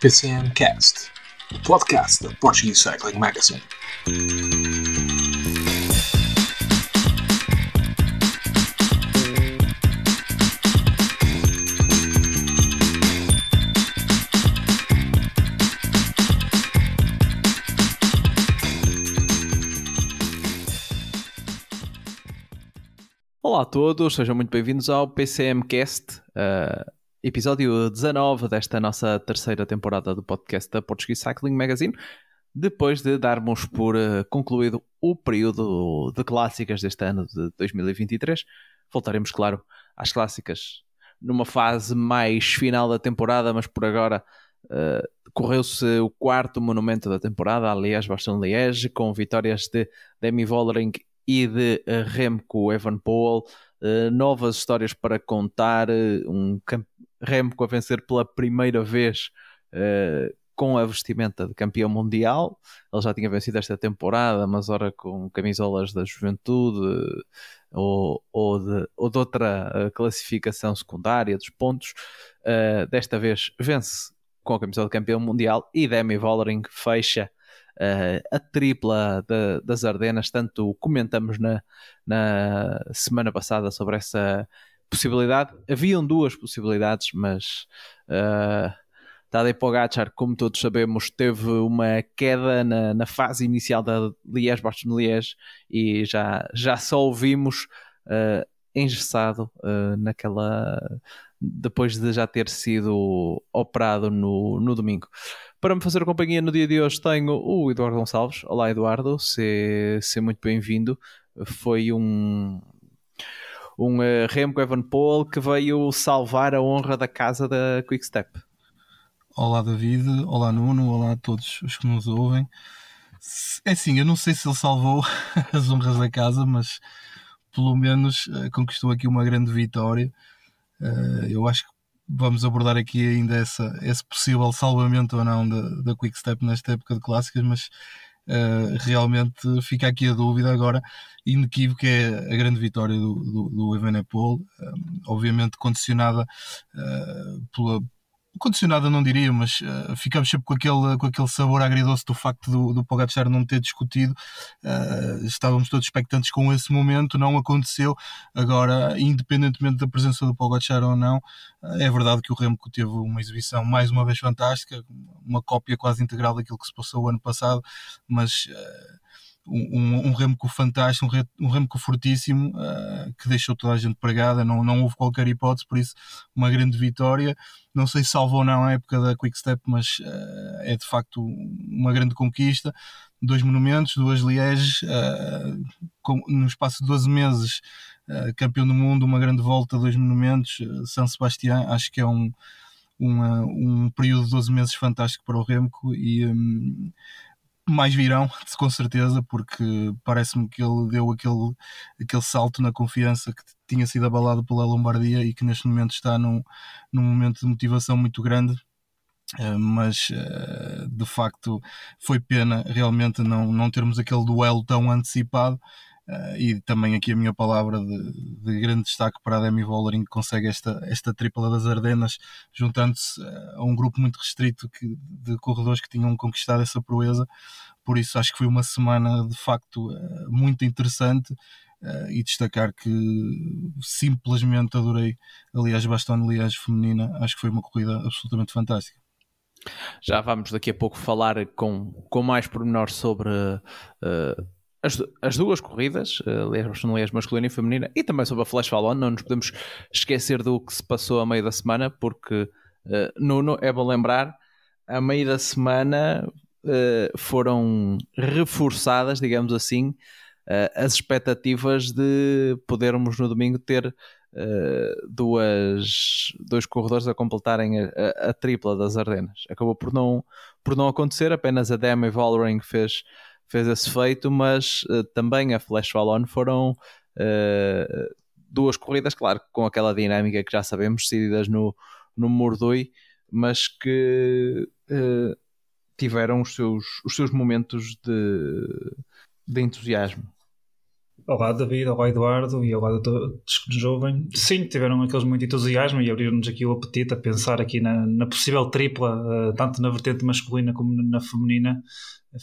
PCM Cast, o podcast da Portuguese Cycling Magazine. Olá a todos, sejam muito bem-vindos ao PCM Cast, uh, episódio 19 desta nossa terceira temporada do podcast da Portuguese Cycling Magazine. Depois de darmos por uh, concluído o período de clássicas deste ano de 2023, voltaremos, claro, às clássicas numa fase mais final da temporada, mas por agora uh, correu-se o quarto monumento da temporada, aliás, Bastogne-Liège, com vitórias de Demi Vollering e de uh, Remco Evenepoel. Uh, novas histórias para contar, um Remco a vencer pela primeira vez uh, com a vestimenta de campeão mundial. Ele já tinha vencido esta temporada, mas ora com camisolas da juventude ou, ou, de, ou de outra classificação secundária dos pontos. desta vez vence com a camisola de campeão mundial e Demi Vollering fecha uh, a tripla de, das Ardenas, tanto comentamos na, na semana passada sobre essa possibilidade. Haviam duas possibilidades, mas uh, Tadej Pogacar, como todos sabemos, teve uma queda na, na fase inicial da Liège-Bastogne-Liège e já, já só ouvimos uh, engessado uh, naquela depois de já ter sido operado no, no domingo. Para me fazer companhia no dia de hoje tenho o Eduardo Gonçalves. Olá Eduardo, seja muito bem-vindo. Foi um, um uh, Remco Evenepoel que veio salvar a honra da casa da Quickstep. Olá David, olá Nuno, olá a todos os que nos ouvem. É assim, eu não sei se ele salvou as honras da casa, mas pelo menos uh, conquistou aqui uma grande vitória. Uh, eu acho que vamos abordar aqui ainda essa, esse possível salvamento ou não da, da Quick Step nesta época de clássicas, mas uh, realmente fica aqui a dúvida agora, inequívoco é a grande vitória do, do, do Evenepoel, obviamente condicionada pela condicionada não diria, mas uh, ficamos sempre com aquele, com aquele sabor agridoce do facto do, do Pogacar não ter discutido. Uh, estávamos todos expectantes com esse momento, não aconteceu. Agora, independentemente da presença do Pogacar ou não, uh, é verdade que o Remco teve uma exibição mais uma vez fantástica, uma cópia quase integral daquilo que se passou o ano passado, mas um, um Remco fantástico, um, re, Remco fortíssimo, uh, que deixou toda a gente pregada, não, não houve qualquer hipótese, por isso uma grande vitória. Não sei se salvou ou não a época da Quick Step, mas uh, é de facto uma grande conquista. Dois monumentos, duas Lièges, uh, com, no espaço de 12 meses, campeão do mundo, uma grande volta, dois monumentos, São Sebastião, acho que é um, uma, um período de 12 meses fantástico para o Remco e um, mais virão, com certeza, porque parece-me que ele deu aquele, aquele salto na confiança que tinha sido abalado pela Lombardia e que neste momento está num, num momento de motivação muito grande. Uh, mas uh, de facto foi pena realmente não, não termos aquele duelo tão antecipado Uh, e também aqui a minha palavra de, de grande destaque para a Demi Vollering que consegue esta, esta tripla das Ardenas, juntando-se uh, a um grupo muito restrito que, de corredores que tinham conquistado essa proeza. Por isso acho que foi uma semana de facto uh, muito interessante. e destacar que simplesmente adorei, aliás, Bastone aliás, feminina, acho que foi uma corrida absolutamente fantástica. Já vamos daqui a pouco falar com, com mais pormenor sobre uh, as, as duas corridas, aliás, não é masculina e feminina, e também sobre a Flash Fallon, não nos podemos esquecer do que se passou a meio da semana, porque uh, no, no, é bom lembrar, a meio da semana uh, foram reforçadas, digamos assim, uh, as expectativas de podermos no domingo ter Uh, duas, dois corredores a completarem a, a, a, tripla das Ardenas. Acabou por não, por não acontecer, apenas a Demi Vollering fez fez esse feito, mas uh, também a Flash Fallon foram uh, duas corridas, claro, com aquela dinâmica que já sabemos, decididas no, no Mordoi, mas que uh, tiveram os seus, os seus momentos de, de entusiasmo. Olá David, olá Eduardo e olá que nos ouvem. Sim, tiveram aqueles muito entusiasmo e abriram-nos aqui o apetite a pensar aqui na, na possível tripla, uh, tanto na vertente masculina como na feminina.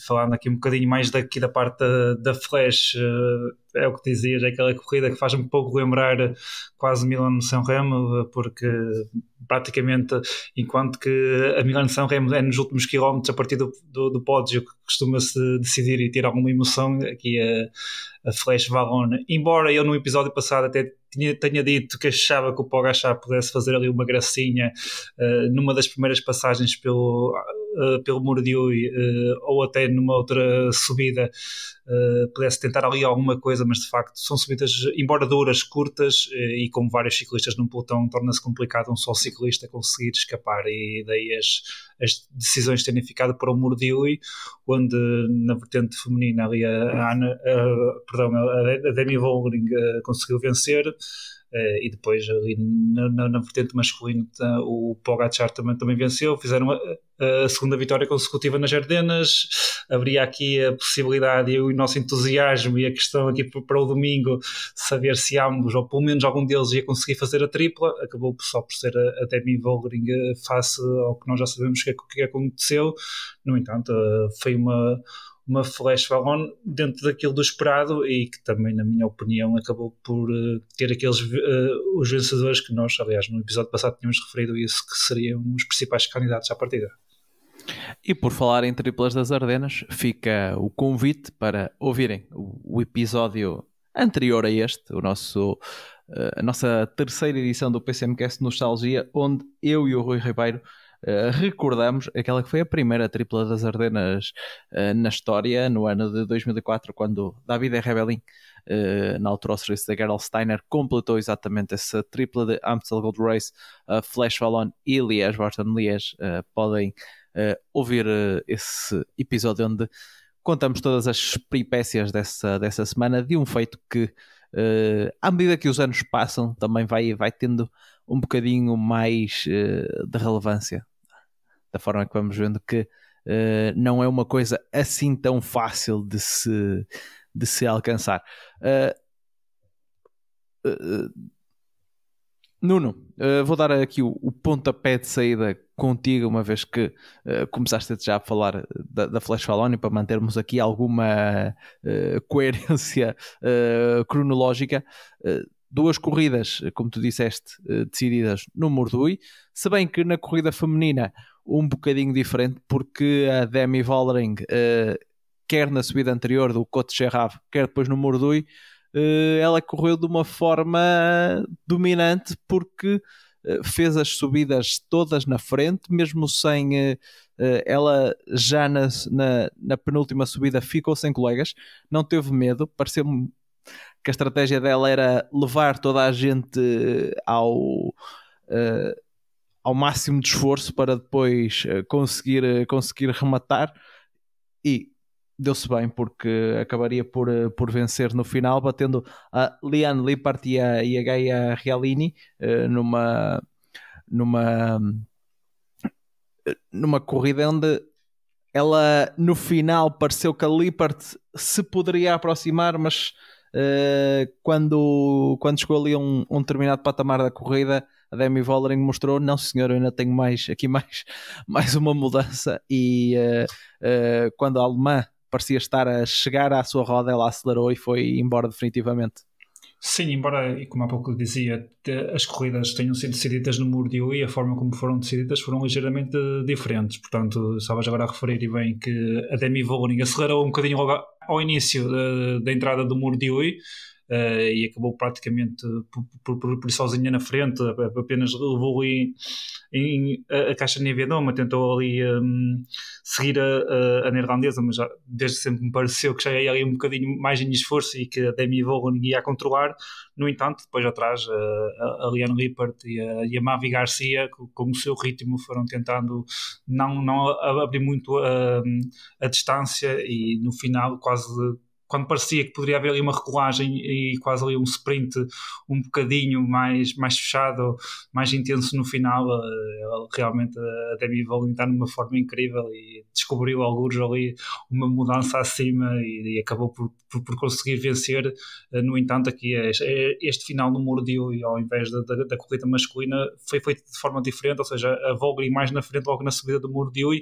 Falando aqui um bocadinho mais daqui da parte da, da Flash, uh, é o que dizias, é aquela corrida que faz um pouco lembrar quase Milan São Remo, porque praticamente enquanto que a Milan São Remo é nos últimos quilómetros a partir do, do, do pódio que costuma-se decidir e ter alguma emoção, aqui a, a Flash Valona, embora eu no episódio passado até tinha, tenha dito que achava que o Pogachar pudesse fazer ali uma gracinha uh, numa das primeiras passagens pelo, uh, pelo Mordiui uh, ou até numa outra subida pudesse tentar ali alguma coisa, mas de facto são subidas, embora duras, curtas e como vários ciclistas num pelotão, torna-se complicado um só ciclista conseguir escapar. E daí as, as decisões terem ficado para o Mordiui, onde na vertente feminina ali a, Ana, a, perdão, a Demi Vollering conseguiu vencer Uh, e depois ali na, na, na vertente masculina o Pogacar também, também venceu, fizeram a, a, segunda vitória consecutiva nas Ardenas, haveria aqui a possibilidade e o nosso entusiasmo e a questão aqui para o domingo saber se ambos, ou pelo menos algum deles ia conseguir fazer a tripla, acabou só por ser a, a Demi Vollering eh, face ao que nós já sabemos que, que aconteceu, no entanto uh, foi uma uma flash Valon dentro daquilo do esperado e que também, na minha opinião, acabou por uh, ter aqueles uh, os vencedores que nós, aliás, no episódio passado tínhamos referido isso, que seriam os principais candidatos à partida. E por falar em triplas das Ardenas, fica o convite para ouvirem o, o episódio anterior a este, o nosso, uh, a nossa terceira edição do PCMcast Nostalgia, onde eu e o Rui Ribeiro Uh, recordamos aquela que foi a primeira tripla das Ardenas uh, na história, no ano de 2004, quando David Rebellin, uh, na altura ao serviço da Gerald Steiner, completou exatamente essa tripla de Amstel Gold Race, Flash Vallon e Liège, Barton Liège. podem ouvir esse episódio onde contamos todas as peripécias dessa, dessa semana de um feito que, à medida que os anos passam, também vai, vai tendo um bocadinho mais uh, de relevância, da forma que vamos vendo que uh, não é uma coisa assim tão fácil de se, de se alcançar. Uh, Nuno, vou dar aqui o, o, pontapé de saída contigo, uma vez que começaste já a falar da, da Flash Faloni, para mantermos aqui alguma coerência cronológica duas corridas, como tu disseste, decididas no Mordui, se bem que na corrida feminina um bocadinho diferente, porque a Demi Vollering, uh, quer na subida anterior do Cote Gerrave, quer depois no Mordui, uh, ela correu de uma forma dominante porque uh, fez as subidas todas na frente, mesmo sem ela já na, na, na penúltima subida ficou sem colegas, não teve medo, pareceu-me que a estratégia dela era levar toda a gente ao, uh, ao máximo de esforço para depois uh, conseguir, uh, conseguir rematar. E deu-se bem porque acabaria por, por vencer no final, batendo a Liane Lippert e a, e a Gaia Realini numa, numa, numa corrida onde ela no final pareceu que a Lippert se poderia aproximar, mas uh, quando, quando chegou ali a um, um determinado patamar da corrida, a Demi Vollering mostrou, não senhor, eu ainda tenho mais, aqui mais, mais uma mudança e uh, uh, quando a alemã parecia estar a chegar à sua roda, ela acelerou e foi embora definitivamente. Sim, embora, como há pouco dizia, as corridas tenham sido decididas no Murdio e a forma como foram decididas foram ligeiramente diferentes. Portanto, estavas agora a referir e bem que a Demi Vollering acelerou um bocadinho logo ao início da, da entrada do Murdiui uh, e acabou praticamente por, por, por, sozinha na frente, apenas levou ali em, a, a caixa Nevedoma, tentou ali um, seguir a, a, a, neerlandesa, mas já, desde sempre me pareceu que já ia ali um bocadinho mais em esforço e que a Demi Vollering ia a controlar. No entanto, depois atrás, a, a Liane Lippert e a, e a Mavi Garcia, com, com, o seu ritmo, foram tentando não, não abrir muito a, a distância e no final quase quando parecia que poderia haver ali uma recolagem e quase ali um sprint um bocadinho mais, mais fechado, mais intenso no final, uh, realmente a Demi Vollering está numa forma incrível e descobriu alguns ali uma mudança acima e, e acabou por, por, por, conseguir vencer. Uh, no entanto, aqui este, este final no Mordiu e ao invés da, da, da, corrida masculina foi feito de forma diferente, ou seja, a Vollering mais na frente logo na subida do Mordiu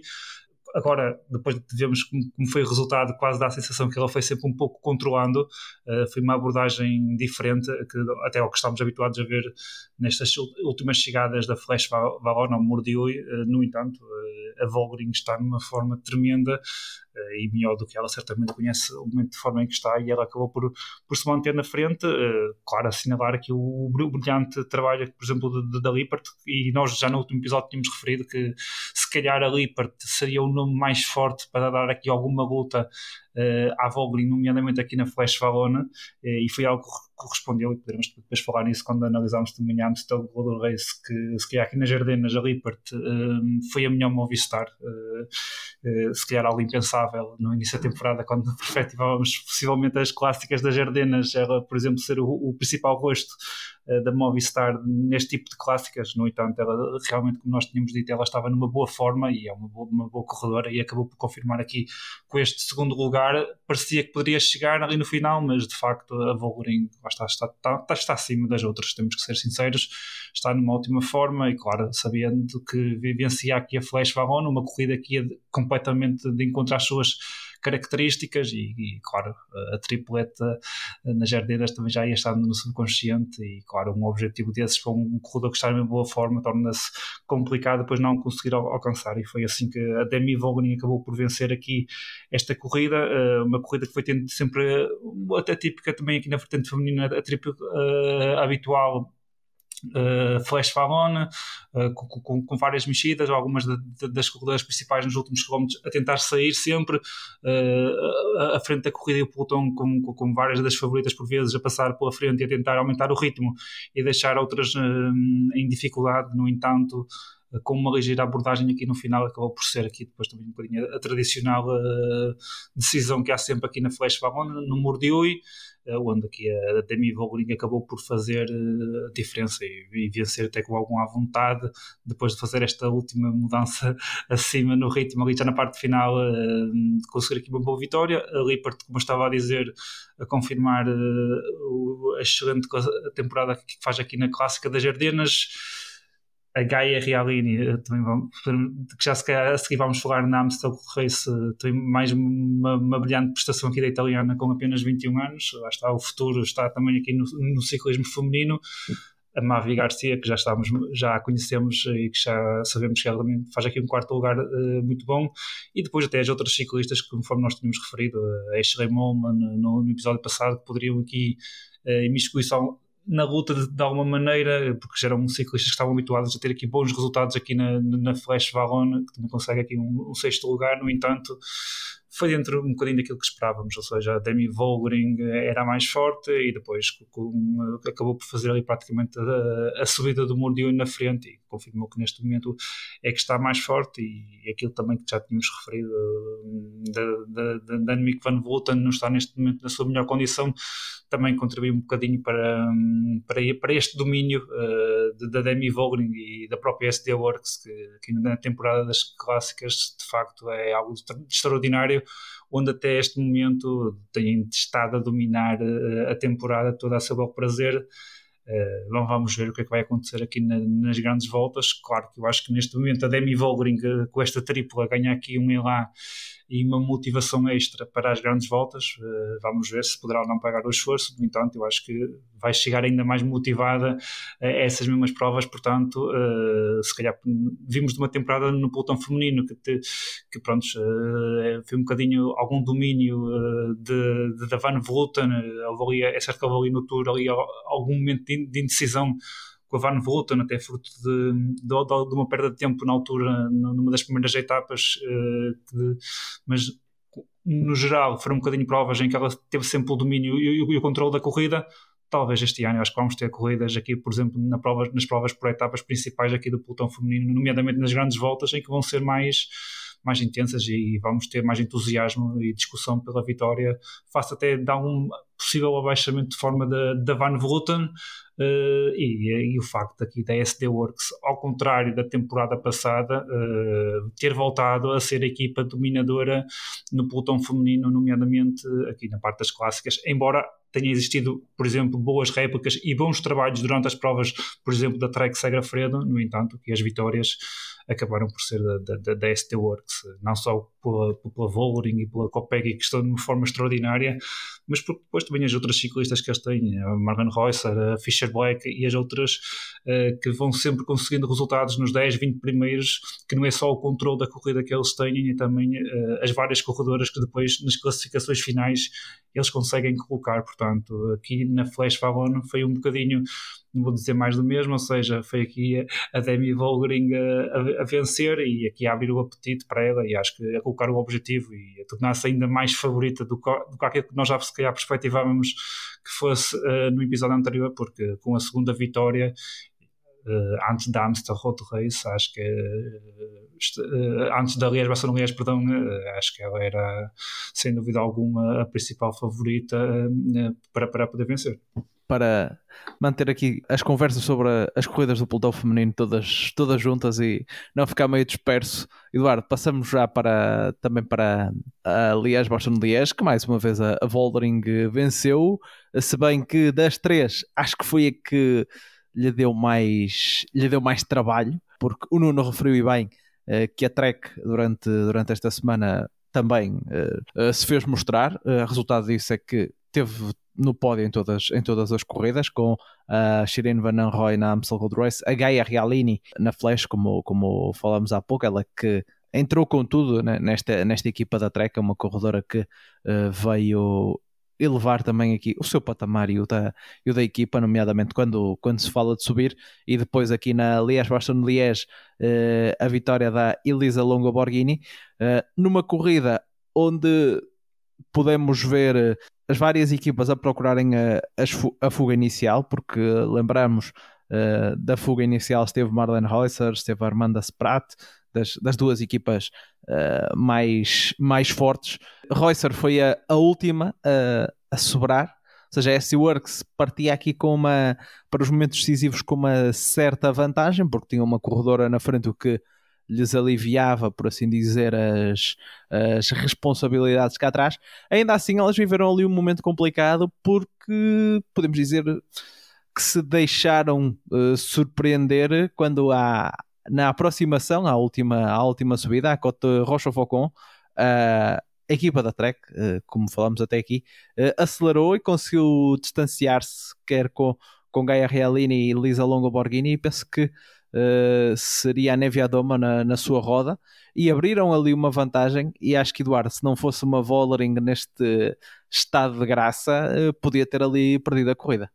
agora, depois de vermos como, como, foi o resultado, quase dá a sensação que ela foi sempre um pouco controlando. Uh, foi uma abordagem diferente, que, até ao que estamos habituados a ver nestas últimas chegadas da Flash Valon ao Mordiui. Uh, no entanto, uh, a Volgring está numa forma tremenda. Eh, e melhor do que ela certamente conhece o momento de forma em que está e ela acabou por, por se manter na frente. Eh, claro, assinalar aqui o, brilhante trabalho, por exemplo, da Lippert e nós já no último episódio tínhamos referido que se calhar a Lippert seria o nome mais forte para dar aqui alguma luta à Vogling, nomeadamente aqui na Flash Valona, uh, e foi algo que correspondeu, e poderemos depois falar nisso quando analisarmos também a Amstel Gold Race, que se calhar aqui nas Jardinas, a Lippert uh, foi a melhor Movistar, se calhar algo impensável no início da temporada, quando perspectivávamos possivelmente as clássicas das Jardinas, ela, por exemplo, ser o, o principal rosto eh, da Movistar neste tipo de clássicas. No entanto, ela realmente, como nós tínhamos dito, ela estava numa boa forma e é uma boa, uma boa corredora e acabou por confirmar aqui com este segundo lugar. Parecia que poderia chegar ali no final, mas de facto a Volgering está, está, está, está acima das outras, temos que ser sinceros. Está numa ótima forma e, claro, sabendo que vivencia aqui a Flash Varone, uma corrida que ia completamente de encontrar as suas características e, e, claro, a tripleta nas jardeiras também já ia estar no subconsciente e, claro, um objetivo desses para um corredor que está em boa forma torna-se complicado depois não conseguir alcançar. E foi assim que a Demi Vogelin acabou por vencer aqui esta corrida, eh, uma corrida que foi tendo sempre até típica também aqui na vertente feminina, a tripla uh, habitual Uh, Flash Fallon, uh, com, várias mexidas, algumas das corredoras principais nos últimos quilómetros a tentar sair sempre à frente da corrida e o pelotão com, com, várias das favoritas por vezes a passar pela frente e a tentar aumentar o ritmo e deixar outras em dificuldade, no entanto com uma ligeira abordagem aqui no final acabou por ser aqui depois também um bocadinho a, a tradicional decisão que há sempre aqui na Flash Fallon no Mordiui eh, onde aqui a Demi Vollering acabou por fazer eh, a diferença e, e vencer até com alguma vontade, depois de fazer esta última mudança acima no ritmo, ali já na parte final, conseguir aqui uma boa vitória. A Lippert, como eu estava a dizer, a confirmar a excelente temporada que faz aqui na Clássica das Ardenas a Gaia Realini, eh, também vamos, que já se calhar a seguir vamos falar na Amstel Race, tem mais uma, uma, brilhante prestação aqui da italiana com apenas 21 anos, lá está o futuro, está também aqui no, no ciclismo feminino. A Mavi Garcia, que já estamos, já a conhecemos e que já sabemos que ela também faz aqui um quarto lugar uh, muito bom, e depois até as outras ciclistas, que conforme nós tínhamos referido, a Ashley Molman no, no, episódio passado, que poderiam aqui uh, imiscuição na luta de, de, alguma maneira, porque já eram ciclistas que estavam habituados a ter aqui bons resultados aqui na, na Flash Valon, que também consegue aqui um, um sexto lugar, no entanto, foi dentro um bocadinho daquilo que esperávamos, ou seja, a Demi Volgering era mais forte e depois com, acabou por fazer ali praticamente a, a subida do Mordion na frente confirmou que neste momento é que está mais forte e aquilo também que já tínhamos referido da, da, da van Vleuten não está neste momento na sua melhor condição também contribuiu um bocadinho para, para, para este domínio uh, da Demi Volgering e da própria SD Works que, que na temporada das clássicas de facto é algo extraordinário onde até este momento têm estado a dominar uh, a temporada toda a seu bel prazer Uh, vamos ver o que é que vai acontecer aqui na, nas grandes voltas. Claro que eu acho que neste momento a Demi Volgering, com esta tripla, ganha aqui um Elan e uma motivação extra para as grandes voltas. Uh, vamos ver se poderá ou não pagar o esforço. No entanto, eu acho que vai chegar ainda mais motivada a essas mesmas provas. Portanto, uh, se calhar vimos de uma temporada no pelotão feminino que, te, que pronto, uh, foi um bocadinho algum domínio de, de, da Van Vleuten. é certo que houve ali no Tour ali algum momento de indecisão com a Van Vleuten, até fruto de, de, de, uma perda de tempo na altura, numa das primeiras etapas, uh, de, mas no geral foram um bocadinho provas em que ela teve sempre o domínio e, e, e o controle da corrida. Talvez este ano, acho que vamos ter corridas aqui, por exemplo, na prova, nas provas por etapas principais aqui do pelotão feminino, nomeadamente nas grandes voltas, em que vão ser mais mais intensas e vamos ter mais entusiasmo e discussão pela vitória, face até dar um possível abaixamento de forma da Van Vleuten uh, e, e, o facto aqui da SD Works, ao contrário da temporada passada, uh, ter voltado a ser a equipa dominadora no pelotão feminino, nomeadamente aqui na parte das clássicas, embora tenha existido, por exemplo, boas réplicas e bons trabalhos durante as provas, por exemplo, da Trek Fredo, no entanto, que as vitórias acabaram por ser da, da, da ST Works, não só pela, pela Vollering e pela Copeg, que estão de uma forma extraordinária, mas porque depois também as outras ciclistas que eles têm, a Marlene Reusser, a Fisher Black e as outras uh, que vão sempre conseguindo resultados nos 10, 20 primeiros, que não é só o controle da corrida que eles têm, e também uh, as várias corredoras que depois nas classificações finais eles conseguem colocar. Portanto, aqui na Flash Favon foi um bocadinho, não vou dizer mais do mesmo, ou seja, foi aqui a Demi Volgering a, a vencer e aqui a abrir o apetite para ela e acho que a colocar o objetivo e a tornar-se ainda mais favorita do, do que aquilo que nós já se calhar perspectivávamos que fosse uh, no episódio anterior, porque com a segunda vitória uh, antes da Amstel Road Race, acho que uh, antes da Liège, Barcelona Liège, perdão, acho que ela era sem dúvida alguma a principal favorita para, para poder vencer para manter aqui as conversas sobre as corridas do pelotão feminino todas, todas juntas e não ficar meio disperso. Eduardo, passamos já para também para a Liège Boston Liège, que mais uma vez a, a Voldering venceu, se bem que das três acho que foi a que lhe deu mais, lhe deu mais trabalho, porque o Nuno referiu e bem uh, que a Trek durante, durante esta semana também uh, uh, se fez mostrar. O resultado disso é que teve no pódio em todas, em todas as corridas, com a Shireen Van Roy na Amstel Gold Race, a Gaia Realini na Flash, como, como falamos há pouco, ela que entrou com tudo né, nesta, nesta equipa da Trek, uma corredora que uh, veio elevar também aqui o seu patamar e o da, e o da equipa, nomeadamente quando, quando se fala de subir, e depois aqui na Liège, Boston Liège, uh, a vitória da Elisa Longo Borghini, uh, numa corrida onde podemos ver eh, as várias equipas a procurarem a, a fuga inicial, porque lembramos uh, da fuga inicial esteve Marlene Heusser, esteve Armanda Spratt, das, das duas equipas uh, mais, mais fortes. Reusser foi a, a última a sobrar, ou seja, a S-Works partia aqui com uma, para os momentos decisivos com uma certa vantagem, porque tinha uma corredora na frente, o que lhes aliviava, por assim dizer, as, as responsabilidades cá atrás. Ainda assim, elas viveram ali um momento complicado porque, podemos dizer, que se deixaram uh, surpreender quando há, na aproximação à última, à última subida, à Cote Rochefaucon, a equipa da Trek, eh, como falamos até aqui, eh, acelerou e conseguiu distanciar-se, quer com, com Gaia Realini e Lisa Longo Borghini, e penso que Uh, seria a Nevia Doma na, na, sua roda e abriram ali uma vantagem e acho que Eduardo, se não fosse uma Vollering neste estado de graça, uh, podia ter ali perdido a corrida.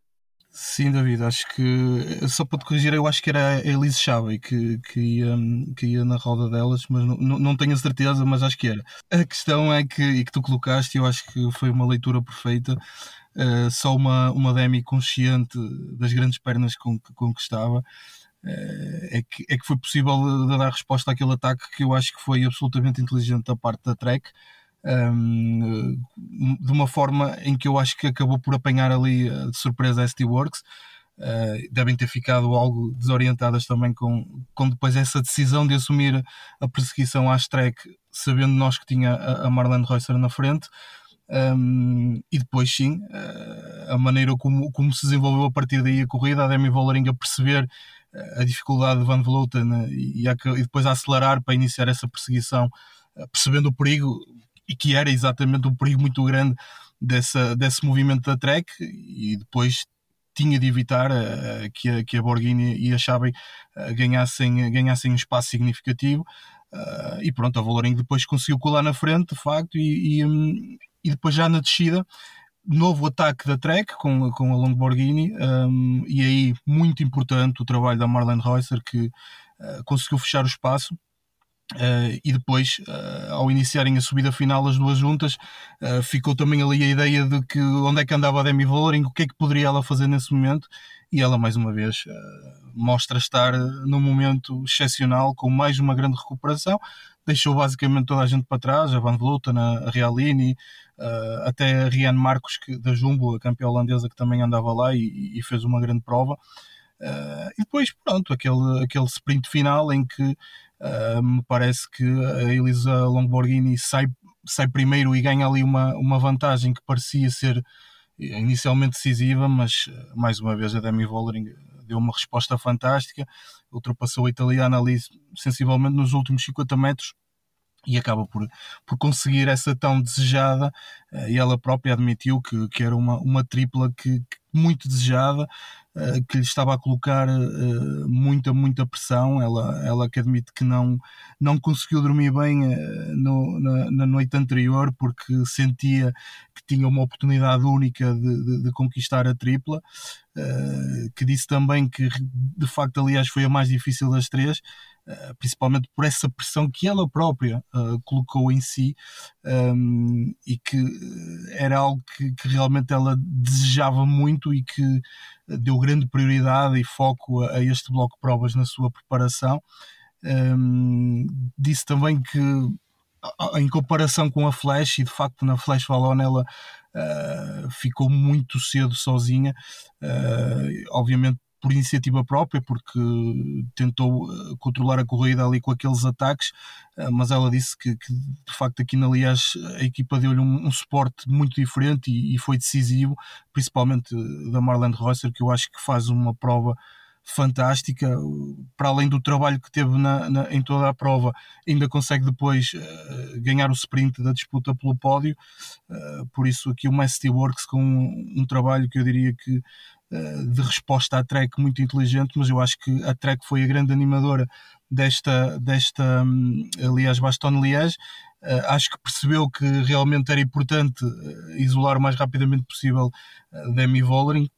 Sim, David, acho que só para te corrigir, eu acho que era a Elise Chave que, que, ia, que ia na roda delas, mas não, não tenho a certeza, mas acho que era. A questão é que, e que tu colocaste, eu acho que foi uma leitura perfeita. Uh, só uma, uma Demi consciente das grandes pernas com, com que estava é, que, é que foi possível dar resposta àquele ataque que eu acho que foi absolutamente inteligente da parte da Trek um, de uma forma em que eu acho que acabou por apanhar ali eh, de surpresa a ST Works. Uh, devem ter ficado algo desorientadas também com, com depois essa decisão de assumir a perseguição à Trek, sabendo nós que tinha a, a Marlene Reusser na frente. Um, e depois sim, uh, a maneira como, como se desenvolveu a partir daí a corrida, a Demi Vollering a perceber a dificuldade de Van Vleuten e, a, e depois a acelerar para iniciar essa perseguição, percebendo o perigo, e que era exatamente um perigo muito grande dessa, desse movimento da Trek e depois tinha de evitar uh, que, a, que a Borghini e a Chaben uh, ganhassem, ganhassem um espaço significativo uh, e pronto, a Valoring depois conseguiu colar na frente de facto e, e, um, e depois já na descida novo ataque da Trek com, com a Long Borghini um, e aí muito importante o trabalho da Marlene Reusser que conseguiu fechar o espaço Uh, e depois, uh, ao iniciarem a subida final, as duas juntas, uh, ficou também ali a ideia de que onde é que andava a Demi Vollering, o que é que poderia ela fazer nesse momento, e ela mais uma vez mostra estar num momento excepcional, com mais uma grande recuperação, deixou basicamente toda a gente para trás, a Van Vleuten, a Realini, uh, até a Rian Marcos que, da Jumbo, a campeã holandesa que também andava lá e, e fez uma grande prova. Uh, e depois, pronto, aquele, aquele sprint final em que uh, me parece que a Elisa Longborghini sai, sai primeiro e ganha ali uma, uma vantagem que parecia ser inicialmente decisiva, mas mais uma vez a Demi Vollering deu uma resposta fantástica, ultrapassou a italiana ali sensivelmente nos últimos 50 metros e acaba por, por conseguir essa tão desejada eh, e ela própria admitiu que, que era uma, uma tripla que, que muito desejada eh, que lhe estava a colocar uh, muita, muita pressão. Ela, ela que admite que não, não conseguiu dormir bem no, na, na, noite anterior porque sentia que tinha uma oportunidade única de, de, de conquistar a tripla. que disse também que de facto, aliás, foi a mais difícil das três, principalmente por essa pressão que ela própria colocou em si um, e que era algo que, que realmente ela desejava muito e que deu grande prioridade e foco a, a este bloco de provas na sua preparação. Um, disse também que em comparação com a Flash, e de facto na Flash Valon ela uh, ficou muito cedo sozinha, uh, obviamente por iniciativa própria, porque tentou eh, controlar a corrida ali com aqueles ataques, eh, mas ela disse que, que de facto aqui na Liège a equipa deu-lhe um, um, suporte muito diferente e, e, foi decisivo, principalmente eh, da Marlene Reusser, que eu acho que faz uma prova fantástica, para além do trabalho que teve na, na, em toda a prova, ainda consegue depois uh, ganhar o sprint da disputa pelo pódio. Uh, por isso, aqui o Messi Works com um, um, trabalho que eu diria que eh, de resposta à Trek muito inteligente, mas eu acho que a Trek foi a grande animadora desta, desta hum, aliás, Baston Liège. Uh, acho que percebeu que realmente era importante uh, isolar o mais rapidamente possível Demi Vollering,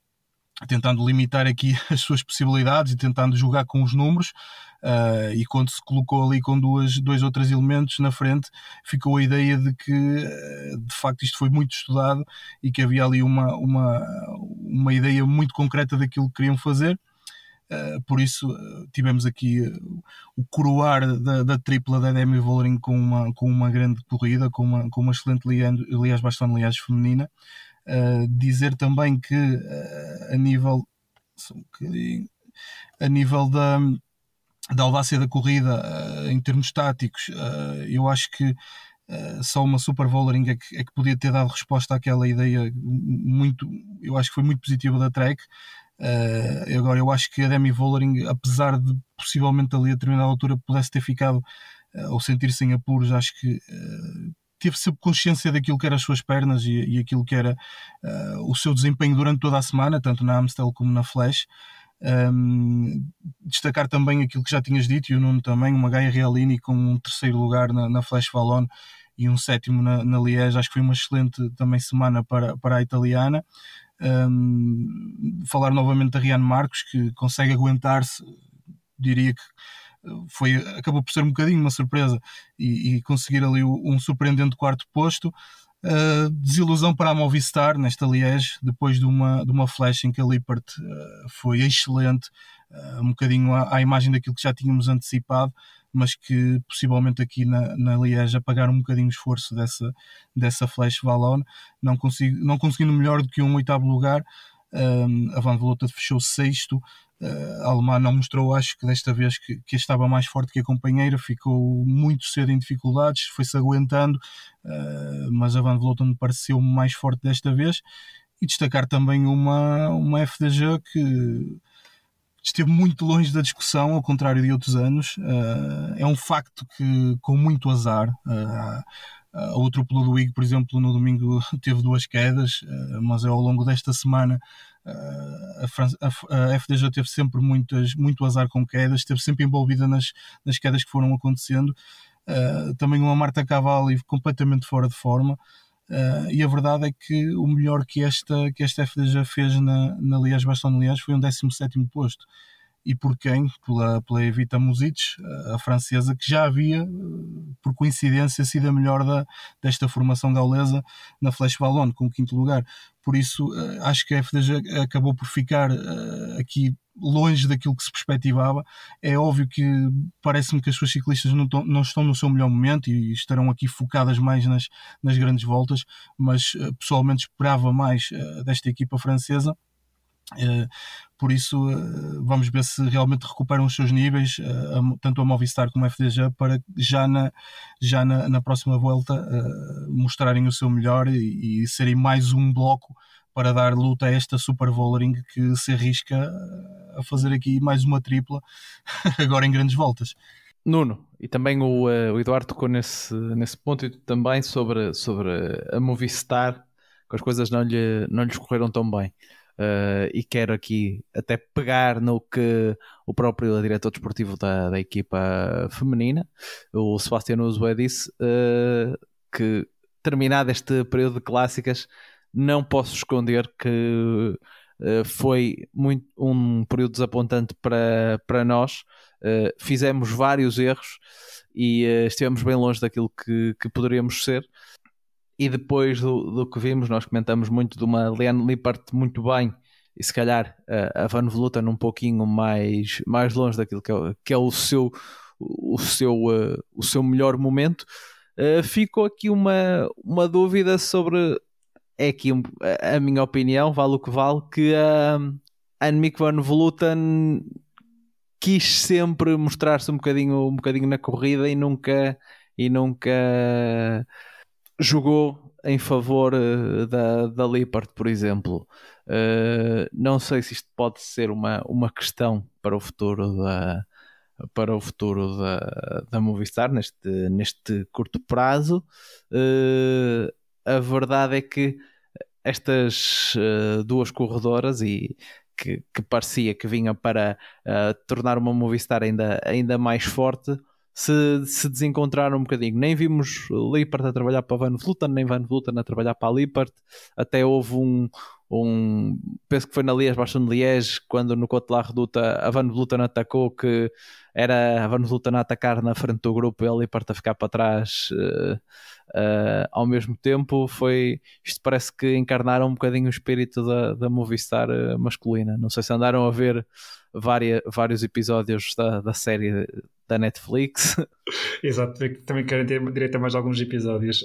tentando limitar aqui as suas possibilidades e tentando jogar com os números. Uh, e quando se colocou ali com duas, dois ou três elementos na frente, ficou a ideia de que uh, de facto isto foi muito estudado e que havia ali uma, uma, uma ideia muito concreta daquilo que queriam fazer. Uh, por isso tivemos aqui o coroar da, da, tripla da Demi Vollering com uma, com uma grande corrida, com uma, com uma excelente aliás bastante aliás feminina. dizer também que a nível um a nível da, da audácia da corrida uh, em termos táticos, uh, eu acho que uh, só uma Super Vollering é que, é que podia ter dado resposta àquela ideia muito, eu acho que foi muito positiva da Trek. agora, eu acho que a Demi Vollering, apesar de possivelmente ali a determinada altura pudesse ter ficado ou sentir-se em apuros, acho que teve sempre consciência daquilo que eram as suas pernas e, e aquilo que era o seu desempenho durante toda a semana, tanto na Amstel como na Flash. Um, destacar também aquilo que já tinhas dito, e o Nuno também, uma Gaia Realini com um terceiro lugar na, na Flash Valon e um sétimo na, na Liège, acho que foi uma excelente também semana para, para a italiana. Um, falar novamente da Rian Marcos, que consegue aguentar-se, diria que foi, acabou por ser um bocadinho uma surpresa e, e conseguir ali um surpreendente quarto posto. Uh, desilusão para a Movistar nesta Liège, depois de uma, de uma flash em que a Lippert uh, foi excelente, uh, um bocadinho à, à, imagem daquilo que já tínhamos antecipado, mas que possivelmente aqui na, na Liège apagaram um bocadinho o esforço dessa, dessa flash Valon, não, consigo, não conseguindo melhor do que um oitavo lugar. A Van Vleuten fechou sexto, a alemã não mostrou, acho que desta vez que, que estava mais forte que a companheira, ficou muito cedo em dificuldades, foi-se aguentando, uh, mas a Van Vleuten me pareceu mais forte desta vez. E destacar também uma, uma FDG que esteve muito longe da discussão, ao contrário de outros anos. Uh, é um facto que, com muito azar, uh, a outro do IG, por exemplo, no domingo teve duas quedas, mas é ao longo desta semana a, França, a, FDJ teve sempre muitas, muito azar com quedas, esteve sempre envolvida nas, nas quedas que foram acontecendo. Também uma Marta Cavalli completamente fora de forma. Uh, e a verdade é que o melhor que esta, que esta FDJ fez na, na Liège Baston Liège foi um 17 posto e por quem? Pela, pela Evita Music, a francesa, que já havia, por coincidência, sido a melhor da, desta formação gaulesa na Flash Ballon, com o quinto lugar. Por isso, eh, acho que a FDG acabou por ficar eh, aqui longe daquilo que se perspectivava. É óbvio que parece-me que as suas ciclistas não, tão, não, estão no seu melhor momento e estarão aqui focadas mais nas, nas grandes voltas, mas pessoalmente esperava mais desta equipa francesa. Uh, por isso, uh, vamos ver se realmente recuperam os seus níveis, uh, tanto a Movistar como a FDJ, para já na, já na, na próxima volta mostrarem o seu melhor e, e serem mais um bloco para dar luta a esta Super Vollering que se arrisca a fazer aqui mais uma tripla, agora em grandes voltas. Nuno, e também o, o Eduardo tocou nesse, nesse ponto e também sobre, sobre a Movistar, que as coisas não, lhe, não lhes correram tão bem. Uh, e quero aqui até pegar no que o próprio diretor desportivo da, da equipa feminina, o Sebastião Uzue, disse uh, que terminado este período de clássicas não posso esconder que uh, foi muito, um período desapontante para, para nós. Fizemos vários erros e estivemos bem longe daquilo que, que poderíamos ser. E depois do, do que vimos, nós comentamos muito de uma Leanne Lippert muito bem e se calhar a Van Vleuten um pouquinho mais, mais longe daquilo que é, que é o seu o seu, uh, o seu melhor momento. Uh, ficou aqui uma, uma dúvida sobre é aqui a minha opinião, vale o que vale, que a Annemiek van Vleuten quis sempre mostrar-se um bocadinho, um bocadinho na corrida e nunca, e nunca jogou em favor eh, da, da Lippert, por exemplo. Uh, não sei se isto pode ser uma, uma questão para o futuro da, para o futuro da, da Movistar neste, neste curto prazo. Uh, a verdade é que estas uh, duas corredoras e que, que, parecia que vinha para tornar uma Movistar ainda, ainda mais forte se, se desencontraram um bocadinho. Nem vimos Lippert a trabalhar para Van Vleuten, nem Van Vleuten a trabalhar para a Lippert. Até houve um, um penso que foi na Liège, Baixão de Liège, quando no Cote La Reduta a Van Vleuten atacou que era a Van Vleuten a atacar na frente do grupo e a Lippert a ficar para trás uh, uh, ao mesmo tempo. Foi, isto parece que encarnaram um bocadinho o espírito da, da Movistar uh, masculina. Não sei se andaram a ver várias, vários episódios da, da série da Netflix. Exato, também querem ter direito a mais alguns episódios.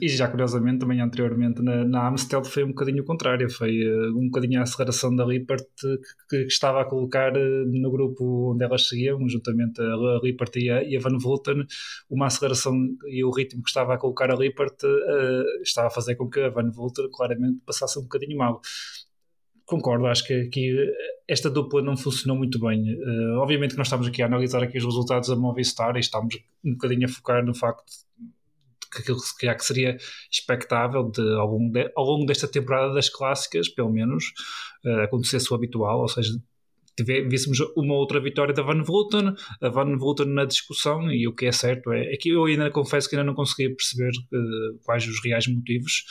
E já curiosamente, também anteriormente na, na Amstel foi um bocadinho o contrário, foi uh, um bocadinho a aceleração da Lippert que, que, estava a colocar uh, no grupo onde elas seguiam, juntamente a, Lippert e a, e a Van Vleuten, uma aceleração e o ritmo que estava a colocar a Lippert uh, estava a fazer com que a Van Vleuten claramente passasse um bocadinho mal concordo, acho que aqui esta dupla não funcionou muito bem. Uh, obviamente que nós estamos aqui a analisar aqui os resultados da Movistar e estamos um bocadinho a focar no facto que aquilo que, que seria expectável de, ao, longo de, ao longo desta temporada das clássicas, pelo menos, uh, acontecesse o habitual, ou seja, víssemos uma outra vitória da Van Vleuten, a Van Vleuten na discussão, e o que é certo é, é que eu ainda confesso que ainda não conseguia perceber uh, quais os reais motivos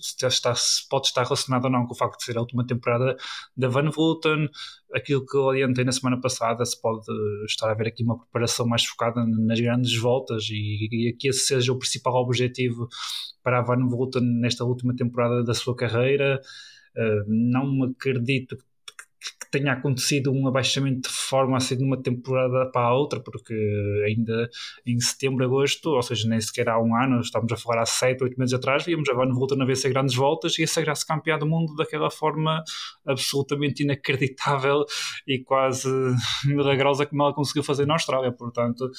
se, está, se pode estar relacionado ou não com o facto de ser a última temporada da Van Vleuten, aquilo que eu orientei na semana passada, se pode estar a haver aqui uma preparação mais focada nas grandes voltas e, e aqui esse seja o principal objetivo para a Van Vleuten nesta última temporada da sua carreira. Uh, não acredito que que tenha acontecido um abaixamento de forma assim de uma temporada para a outra, porque ainda em setembro, agosto, ou seja, nem sequer há um ano, estamos a falar há sete, oito meses atrás, víamos a Van voltando a vencer grandes voltas e a sagrar-se campeão do mundo daquela forma absolutamente inacreditável e quase milagrosa como ela conseguiu fazer na Austrália. Portanto,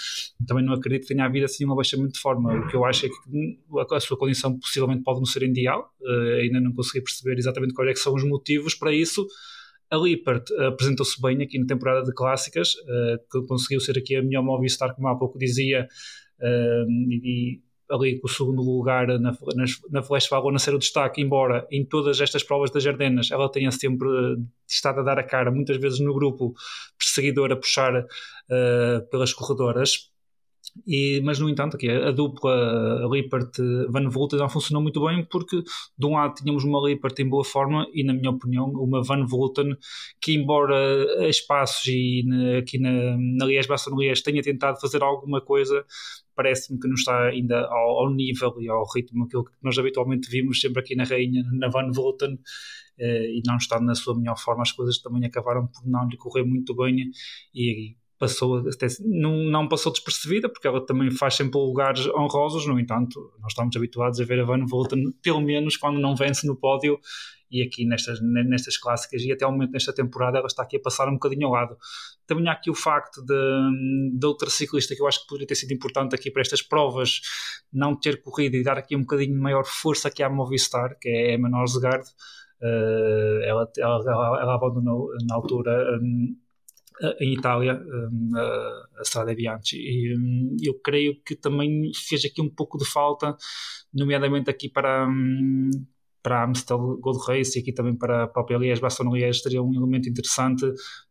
também não acredito que tenha havido assim um abaixamento de forma. O que eu acho é que a sua condição possivelmente pode não ser ideal, uh, ainda não consegui perceber exatamente quais é são os motivos para isso. A Lippert uh, apresentou-se bem aqui na temporada de clássicas, uh, conseguiu ser aqui a melhor Movistar, como há pouco dizia, uh, e, ali com o segundo lugar na, na, na Flash ser o destaque, embora em todas estas provas das Ardenas ela tenha sempre estado a dar a cara, muitas vezes no grupo perseguidor a puxar pelas corredoras E, mas, no entanto, aqui a, dupla Lippert-Van Vleuten não funcionou muito bem porque, de um lado, tínhamos uma Lippert em boa forma e, na minha opinião, uma Van Vleuten que, embora a espaços e na, aqui na, na Liège-Bastogne-Liège tenha tentado fazer alguma coisa, parece-me que não está ainda ao, ao, nível e ao ritmo que nós habitualmente vimos sempre aqui na Rainha, na Van Vleuten, eh, e não está na sua melhor forma. As coisas também acabaram por não lhe correr muito bem e passou até, não, não passou despercebida, porque ela também faz sempre lugares honrosos, no entanto, nós estamos habituados a ver a Van Vleuten, pelo menos quando não vence no pódio, e aqui nestas, nestas clássicas, e até o momento nesta temporada ela está aqui a passar um bocadinho ao lado. Também há aqui o facto de, de outra ciclista que eu acho que poderia ter sido importante aqui para estas provas, não ter corrido e dar aqui um bocadinho maior força aqui à Movistar, que é a Emma Norsgaard, Uh, ela, ela, ela, abandonou na altura um, em Itália, hum, a Strada Bianchi. E hum, eu creio que também fez aqui um pouco de falta, nomeadamente aqui para, hum, para a Amstel Gold Race e aqui também para a própria Liège, Bastogne Liège, seria um elemento interessante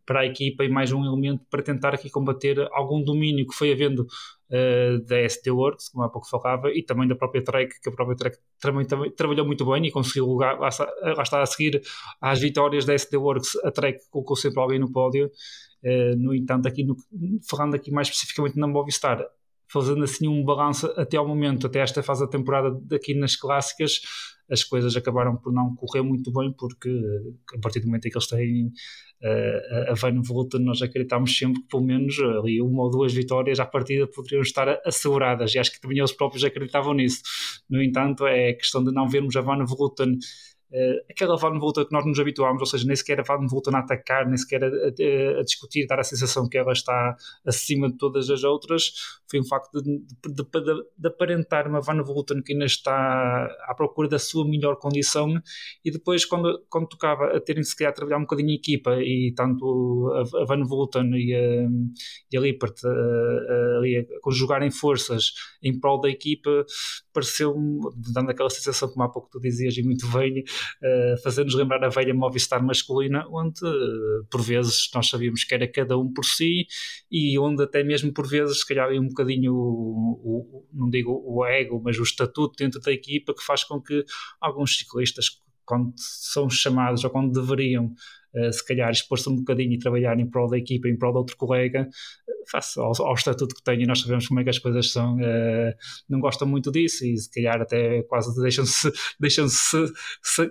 para a equipa e mais um elemento para tentar aqui combater algum domínio que foi havendo uh, da ST Works, como há pouco falava, e também da própria Trek, que a própria Trek também, também trabalhou muito bem e conseguiu lugar, lá lá está a seguir às vitórias da ST Works, a Trek colocou sempre alguém no pódio no entanto, aqui no, falando aqui mais especificamente na Movistar, fazendo assim um balanço até ao momento, até esta fase da temporada aqui nas clássicas, as coisas acabaram por não correr muito bem, porque a partir do momento em que eles têm uh, a Van Volta, nós acreditamos sempre que pelo menos ali uma ou duas vitórias à partida poderiam estar asseguradas, e acho que também eles próprios acreditavam nisso. No entanto, é questão de não vermos a Van Volten Uh, aquela Van Volta que nós nos habituámos, ou seja, nem sequer a Van Volta a atacar, nem sequer a, a, a, discutir, dar a sensação que ela está acima de todas as outras, foi um facto de, de, de, de aparentar uma Van Volta que ainda está à procura da sua melhor condição e depois quando, quando tocava a terem se calhar a trabalhar um bocadinho em equipa e tanto a, Van Volta e a, e a Lippert ali a conjugarem forças em prol da equipa, pareceu dando aquela sensação como há pouco tu dizias e muito bem, uh, fazer-nos lembrar a velha Movistar masculina, onde uh, por vezes nós sabíamos que era cada um por si e onde até mesmo por vezes se calhar um bocadinho o, o, não digo o ego, mas o estatuto dentro da equipa que faz com que alguns ciclistas quando são chamados ou quando deveriam se calhar expor-se um bocadinho e trabalhar em prol da equipa, em prol de outro colega, face ao, ao, estatuto que e nós sabemos como é que as coisas são, uh, não gostam muito disso e se calhar até quase deixam-se deixam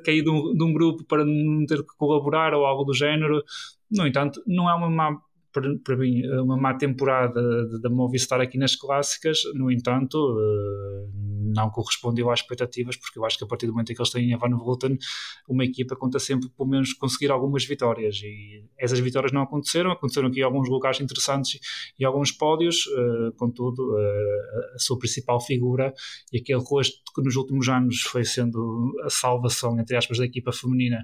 cair de um, de um, grupo para não ter que colaborar ou algo do género. No entanto, não é uma má para, mim, uma má temporada da Movistar aqui nas clássicas, no entanto, uh, não correspondeu às expectativas, porque eu acho que a partir do momento em que eles têm a Van Vleuten, uma equipa conta sempre pelo menos conseguir algumas vitórias, e essas vitórias não aconteceram, aconteceram aqui alguns lugares interessantes e alguns pódios, uh, contudo, uh, a sua principal figura e aquele rosto que nos últimos anos foi sendo a salvação, entre aspas, da equipa feminina,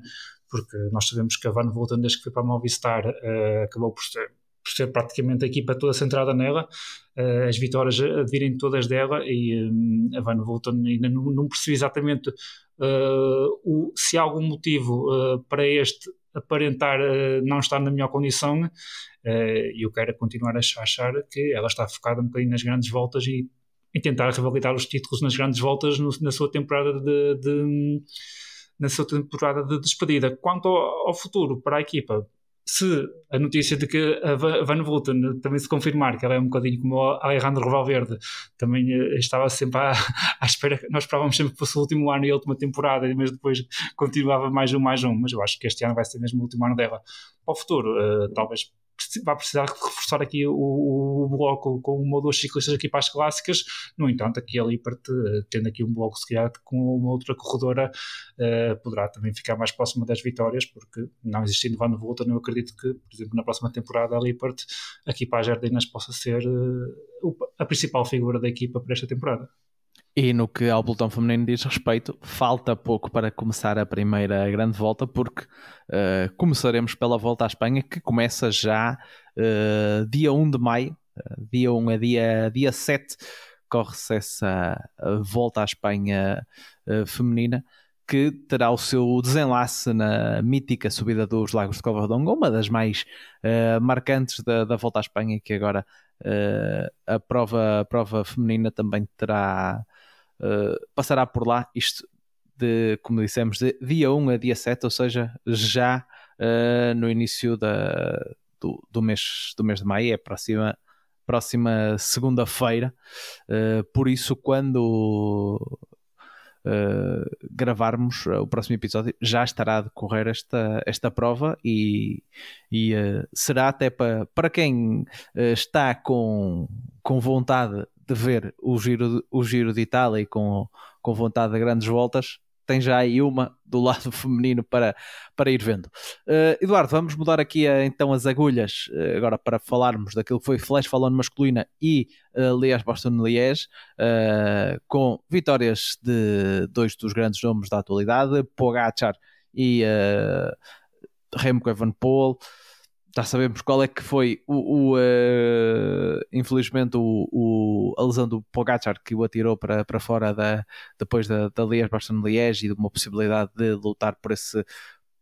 porque nós sabemos que a Van Vleuten, desde que foi para a Movistar, uh, acabou por ser por ser praticamente a equipa toda centrada nela, uh, as vitórias virem todas dela e um, a Van Volten ainda não, não percebi exatamente uh, o, se há algum motivo para este aparentar não estar na melhor condição e eu quero continuar a achar que ela está focada um bocadinho nas grandes voltas e, e tentar revalidar os títulos nas grandes voltas no, na sua temporada de, de na sua temporada de despedida. Quanto ao, ao, futuro para a equipa, se a notícia de que a Van Vleuten também se confirmar que ela é um bocadinho como a Alejandro Valverde, também eh, estava sempre à, à espera, nós esperávamos sempre que fosse o último ano e a última temporada, mas depois continuava mais um, mais um, mas eu acho que este ano vai ser mesmo o último ano dela. Para o futuro, uh, talvez vai precisar reforçar aqui o, o, bloco com uma ou duas ciclistas aqui para as clássicas. No entanto, aqui a Lippert, tendo aqui um bloco se calhar com uma outra corredora, uh, poderá também ficar mais próxima das vitórias, porque não existindo Van Volta, eu acredito que, por exemplo, na próxima temporada a Lippert, aqui para as Jardinas, possa ser uh, a principal figura da equipa para esta temporada. E no que ao pelotão feminino diz respeito, falta pouco para começar a primeira grande volta, porque uh, começaremos pela volta à Espanha, que começa já uh, dia 1 de maio, uh, dia 1 a dia, dia 7, corre-se essa volta à Espanha feminina, que terá o seu desenlace na mítica subida dos Lagos de Covadonga, uma das mais marcantes da, da, Volta à Espanha, que agora a, prova, a prova feminina também terá, uh, passará por lá, isto de, como dissemos, de dia 1 a dia 7, ou seja, já no início da, do, do, mês, do mês de maio, é a próxima, próxima segunda-feira, por isso quando uh, gravarmos uh, o próximo episódio, já estará a decorrer esta, esta prova e, e uh, será até para, para quem está com, com vontade de ver o Giro, o Giro de Itália e com, com vontade de grandes voltas, tem já aí uma do lado feminino para, para ir vendo. Uh, Eduardo, vamos mudar aqui uh, então as agulhas uh, agora para falarmos daquilo que foi Flash Falando masculina e uh, Liège Boston Liège, com vitórias de dois dos grandes nomes da atualidade, Pogacar e Remco Evenepoel já sabemos qual é que foi o, o uh, infelizmente o, o, a lesão do Pogacar que o atirou para, para fora da, depois da, da Liège Bastogne Liège e de uma possibilidade de lutar por esse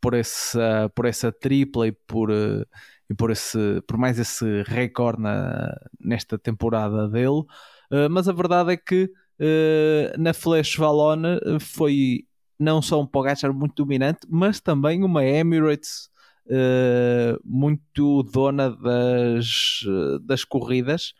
por esse por essa tripla e por uh, e por esse por mais esse recorde na, nesta temporada dele. Uh, mas a verdade é que na Flash Valone foi não só um Pogacar muito dominante mas também uma Emirates uh, muito dona das, das corridas,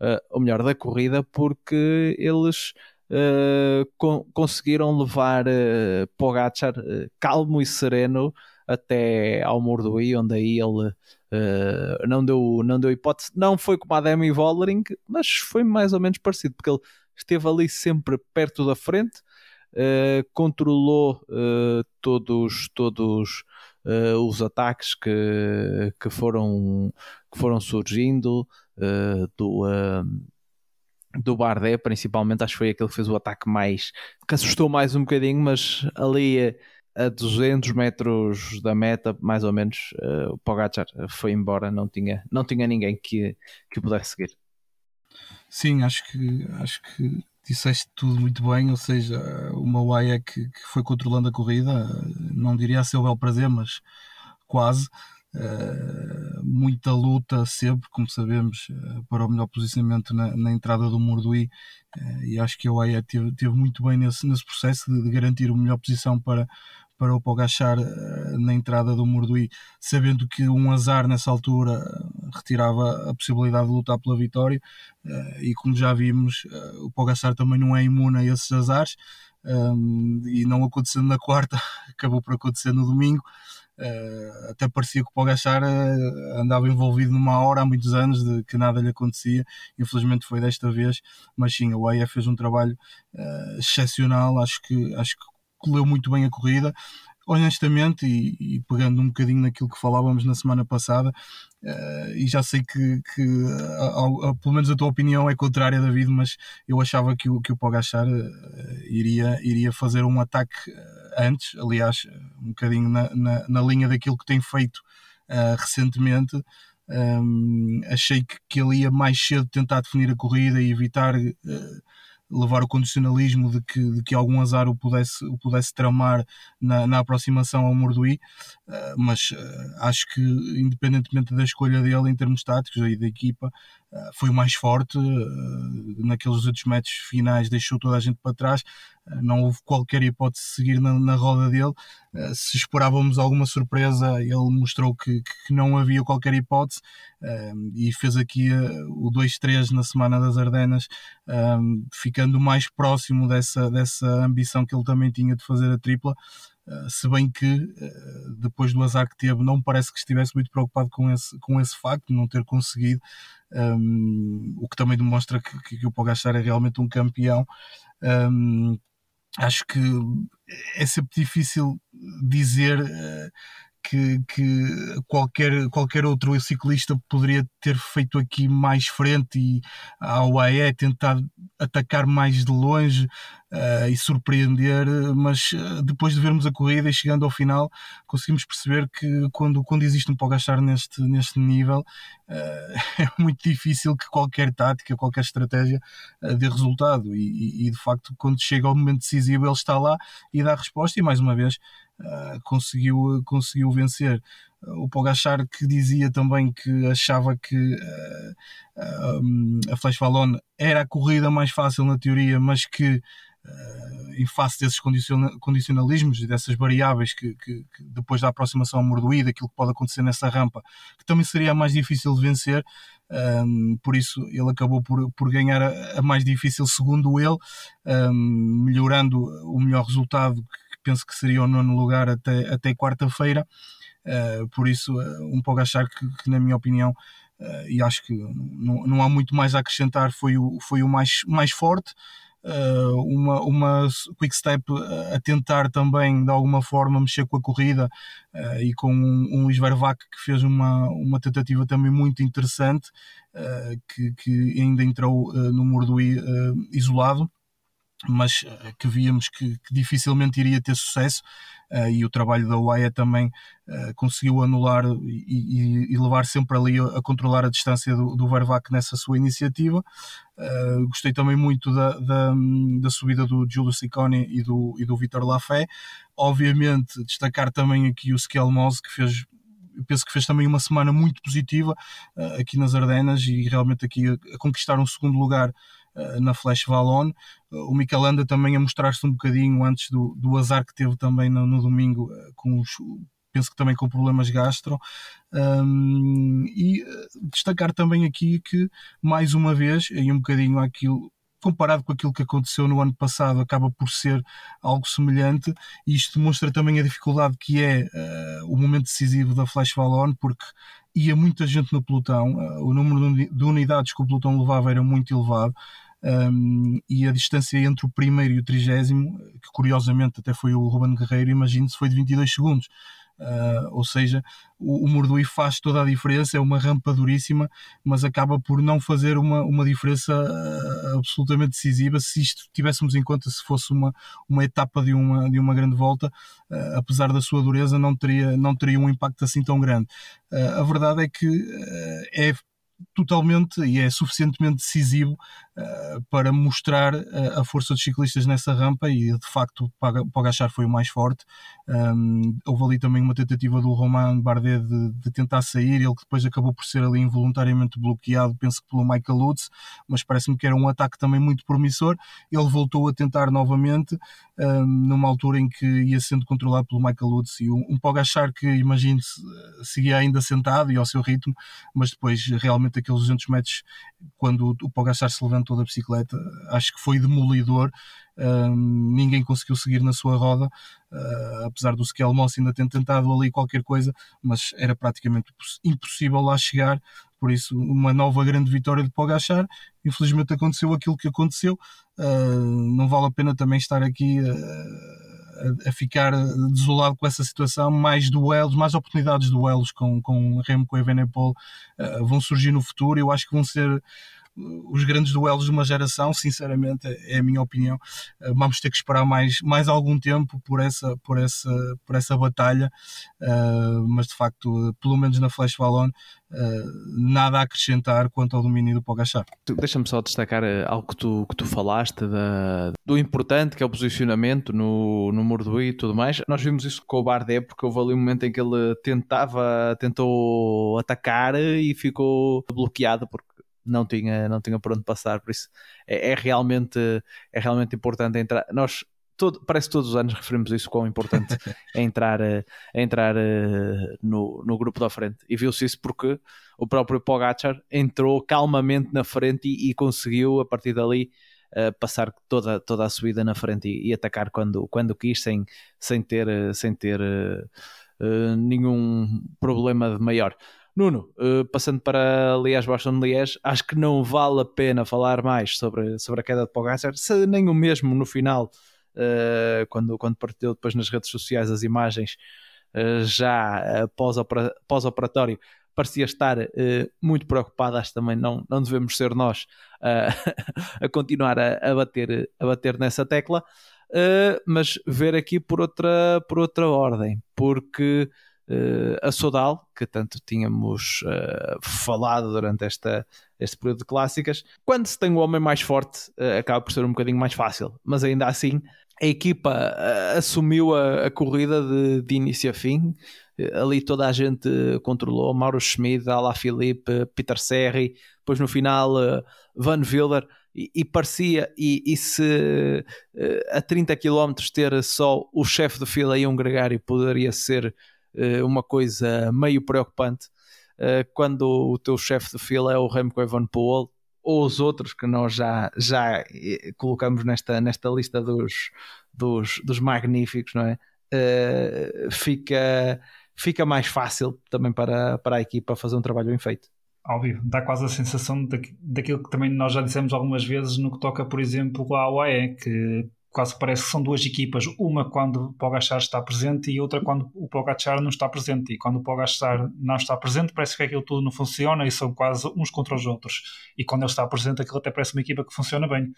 uh, ou melhor, da corrida, porque eles uh, con conseguiram levar uh, Pogacar calmo e sereno até ao Mordoí, onde aí ele uh, não, deu, não deu hipótese. Não foi como a Demi Vollering, mas foi mais ou menos parecido, porque ele esteve ali sempre perto da frente, uh, controlou uh, todos, todos uh, os ataques que, que, foram, que foram surgindo uh, do, uh, do Bardet, principalmente. Acho que foi aquele que fez o ataque mais que assustou mais um bocadinho, mas ali a 200 metros da meta, mais ou menos, o Pogacar foi embora, não tinha, não tinha ninguém que, que pudesse seguir. Sim, acho que, acho que disseste tudo muito bem, ou seja, uma Maia que, que foi controlando a corrida, não diria a seu bel prazer, mas quase. Uh, muita luta sempre, como sabemos, uh, para o melhor posicionamento na, na entrada do Morduí uh, e acho que a UAE teve, teve, muito bem nesse, nesse processo de, de, garantir a melhor posição para, para o Pogachar uh, na entrada do Morduí, sabendo que um azar nessa altura retirava a possibilidade de lutar pela vitória uh, e como já vimos o Pogachar também não é imune a esses azares e não acontecendo na quarta acabou por acontecer no domingo até parecia que o Pogachar andava envolvido numa hora há muitos anos de que nada lhe acontecia. Infelizmente foi desta vez, mas sim, a UAE fez um trabalho excepcional. Acho que, acho que leu muito bem a corrida. Honestamente, e, e, pegando um bocadinho naquilo que falávamos na semana passada, uh, e já sei que, que a, pelo menos a tua opinião é contrária, David, mas eu achava que o, que o Pogachar uh, iria, iria fazer um ataque eh, antes, aliás, um bocadinho na, na, na linha daquilo que tem feito uh, recentemente. Um, achei que, que ele ia mais cedo tentar definir a corrida e evitar levar o condicionalismo de que, de que algum azar o pudesse, o pudesse tramar na, na aproximação ao Morduí, uh, mas uh, acho que, independentemente da escolha dele em termos táticos e da equipa, foi o mais forte. naqueles outros metros finais, deixou toda a gente para trás, não houve qualquer hipótese de seguir na, na roda dele. se esperávamos alguma surpresa, ele mostrou que, que não havia qualquer hipótese e fez aqui o 2-3 na semana das Ardenas, ficando mais próximo dessa, dessa ambição que ele também tinha de fazer a tripla. Uh, se bem que uh, depois do azar que teve, não parece que estivesse muito preocupado com esse, com esse facto não ter conseguido, um, o que também demonstra que, que, que o Pogacar é realmente um campeão. Um, acho que é sempre difícil dizer uh, que, que, qualquer, qualquer outro ciclista poderia ter feito aqui mais frente e a UAE tentar atacar mais de longe uh, e surpreender, mas uh, depois de vermos a corrida e chegando ao final, conseguimos perceber que quando, quando existe um Pogacar neste, neste nível, uh, é muito difícil que qualquer tática, qualquer estratégia dê resultado. E, e, e, de facto, quando chega ao momento decisivo, ele está lá e dá a resposta. E mais uma vez, conseguiu, conseguiu vencer. O Pogachar que dizia também que achava que uh, uh, a Flash Valon era a corrida mais fácil na teoria, mas que uh, em face desses condicionalismos e dessas variáveis que, que, que, depois da aproximação ao Mordoí, daquilo que pode acontecer nessa rampa, que também seria a mais difícil de vencer, um, por isso ele acabou por, por ganhar a, a mais difícil, segundo ele, um, melhorando o melhor resultado, penso que seria o nono lugar até, até quarta-feira. Uh, por isso, uh, um Pogachar que, que, na minha opinião, uh, e acho que não, não há muito mais a acrescentar, foi o, foi o mais, mais forte. Uh, uma, uma quick step a tentar também de alguma forma mexer com a corrida uh, e com um, um Luís Vervac que fez uma, uma tentativa também muito interessante uh, que, que ainda entrou no Morduí isolado mas que víamos que, que, dificilmente iria ter sucesso uh, e o trabalho da UAE também uh, conseguiu anular e, e, e, levar sempre ali a, a controlar a distância do, do Vervac nessa sua iniciativa. Gostei também muito da, da, da, subida do Giulio Ciccone e do, e do Vitor Lafay. Obviamente, destacar também aqui o Skelmos, que fez penso que fez também uma semana muito positiva uh, aqui nas Ardenas e realmente aqui a, a conquistar um segundo lugar na Flash Valon. Uh, o Michelanda também a mostrar-se um bocadinho antes do, do azar que teve também no, no domingo com os, penso que também com problemas gastro. Um, e destacar também aqui que, mais uma vez, em um bocadinho aquilo, comparado com aquilo que aconteceu no ano passado, acaba por ser algo semelhante. E isto demonstra também a dificuldade que é uh, o momento decisivo da Flash Valon, porque ia muita gente no pelotão, uh, o número de unidades que o pelotão levava era muito elevado. Um, e a distância entre o primeiro e o trigésimo, que curiosamente até foi o Ruben Guerreiro, imagine-se, foi de 22 segundos. Uh, ou seja, o, o Morduí faz toda a diferença, é uma rampa duríssima, mas acaba por não fazer uma, uma diferença uh, absolutamente decisiva se isto tivéssemos em conta se fosse uma, uma etapa de uma, de uma grande volta, uh, apesar da sua dureza, não teria, não teria um impacto assim tão grande. a verdade é que é totalmente e é suficientemente decisivo para mostrar uh, a força dos ciclistas nessa rampa e de facto o Pogachar foi o mais forte. Um, houve ali também uma tentativa do Romain Bardet de, de, tentar sair ele depois acabou por ser ali involuntariamente bloqueado penso que pelo Michael Lutz mas parece-me que era um ataque também muito promissor. Ele voltou a tentar novamente um, numa altura em que ia sendo controlado pelo Michael Lutz e um, um Pogachar que imagine-se seguia ainda sentado e ao seu ritmo mas depois realmente aqueles 200 metros, quando o Pogacar se levantou da bicicleta, acho que foi demolidor. ninguém conseguiu seguir na sua roda, uh, apesar do Skelmos ainda ter tentado ali qualquer coisa, mas era praticamente impossível lá chegar. Por isso, uma nova grande vitória de Pogachar. Infelizmente aconteceu aquilo que aconteceu. Uh, não vale a pena também estar aqui. Uh, a, ficar desolado com essa situação. Mais duelos, mais oportunidades de duelos com, com Remco e Evenepoel uh, vão surgir no futuro. Eu acho que vão ser os grandes duelos de uma geração, sinceramente, é a minha opinião. Eh, vamos ter que esperar mais, mais algum tempo por essa, por essa, por essa batalha, uh, mas de facto, pelo menos na Flash Valon, uh, nada a acrescentar quanto ao domínio do Pogachar. Deixa-me só destacar algo que tu, que tu falaste da, do importante que é o posicionamento no, no Mordoí e tudo mais. Nós vimos isso com o Bardet, porque houve ali um momento em que ele tentava, tentou atacar e ficou bloqueado porque não tinha, não tinha por onde passar, por isso é, é realmente, é realmente importante entrar. Nós todo, parece que todos os anos referimos isso quão importante é entrar, é entrar eh, no, no grupo da frente. E viu-se isso porque o próprio Pogacar entrou calmamente na frente e, e conseguiu a partir dali uh, passar toda, toda a subida na frente e, e, atacar quando, quando quis, sem, sem ter, sem ter uh, nenhum problema de maior. Nuno, uh, passando para Liège-Bastogne-Liège, acho que não vale a pena falar mais sobre, sobre a queda de Pogacar, se nem o mesmo no final, uh, quando, quando partiu depois nas redes sociais as imagens já pós-operatório, parecia estar muito preocupado. Acho também não, não devemos ser nós a continuar a, a, bater, a bater nessa tecla. mas ver aqui por outra, por outra ordem, porque uh, a Sodal, que tanto tínhamos uh, falado durante esta, este período de clássicas. Quando se tem o homem mais forte, uh, acaba por ser um bocadinho mais fácil, mas ainda assim a equipa assumiu a, a corrida de, de, início a fim. Ali toda a gente controlou, Mauro Schmid, Ala Filipe, Peter Serri, depois no final Van Wilder e, e parecia, e, e se a 30 km ter só o chefe de fila e um gregário poderia ser uma coisa meio preocupante eh, quando o teu chefe de fila é o Remco Evenepoel ou os outros que nós já, já eh, colocamos nesta, nesta lista dos, dos, dos magníficos, não é? fica, fica mais fácil também para, para a equipa fazer um trabalho bem feito óbvio, dá quase a sensação daquilo que também nós já dissemos algumas vezes no que toca, por exemplo, à UAE, que quase parece que são duas equipas, uma quando o Pogachar está presente e outra quando o Pogachar não está presente. E quando o Pogachar não está presente, parece que aquilo tudo não funciona e são quase uns contra os outros. E quando ele está presente, aquilo até parece uma equipa que funciona bem.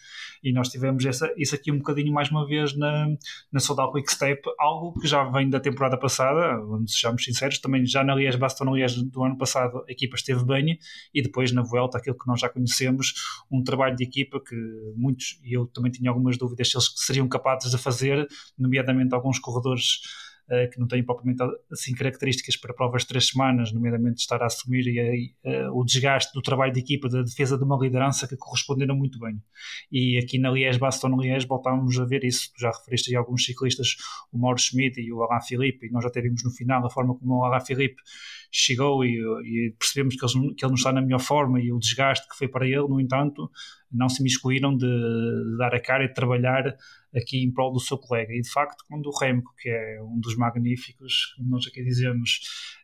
E nós tivemos essa, isso aqui um bocadinho mais uma vez na, na Soudal Quick Step, algo que já vem da temporada passada, onde sejamos sinceros, também já na Liège, Baston Liège do ano passado, a equipa esteve bem e depois na Vuelta, aquilo que nós já conhecemos, um trabalho de equipa que muitos, e eu também tinha algumas dúvidas se eles seriam capazes de fazer, nomeadamente alguns corredores uh, que não têm propriamente assim características para provas de três semanas, nomeadamente estar a assumir e, uh, o desgaste do trabalho de equipa, da defesa de uma liderança que corresponderam muito bem. E aqui na Liège, Baston Liège, voltámos a ver isso. Já referiste aí alguns ciclistas, o Mauro Schmidt e o Alain Philippe, e nós até vimos no final a forma como o Alain Philippe chegou e, e percebemos que ele, que ele não está na melhor forma e o desgaste que foi para ele, no entanto, não se miscuíram de, de dar a cara e de trabalhar aqui em prol do seu colega. E de facto, quando o Remco, que é um dos magníficos, como nós aqui dizemos,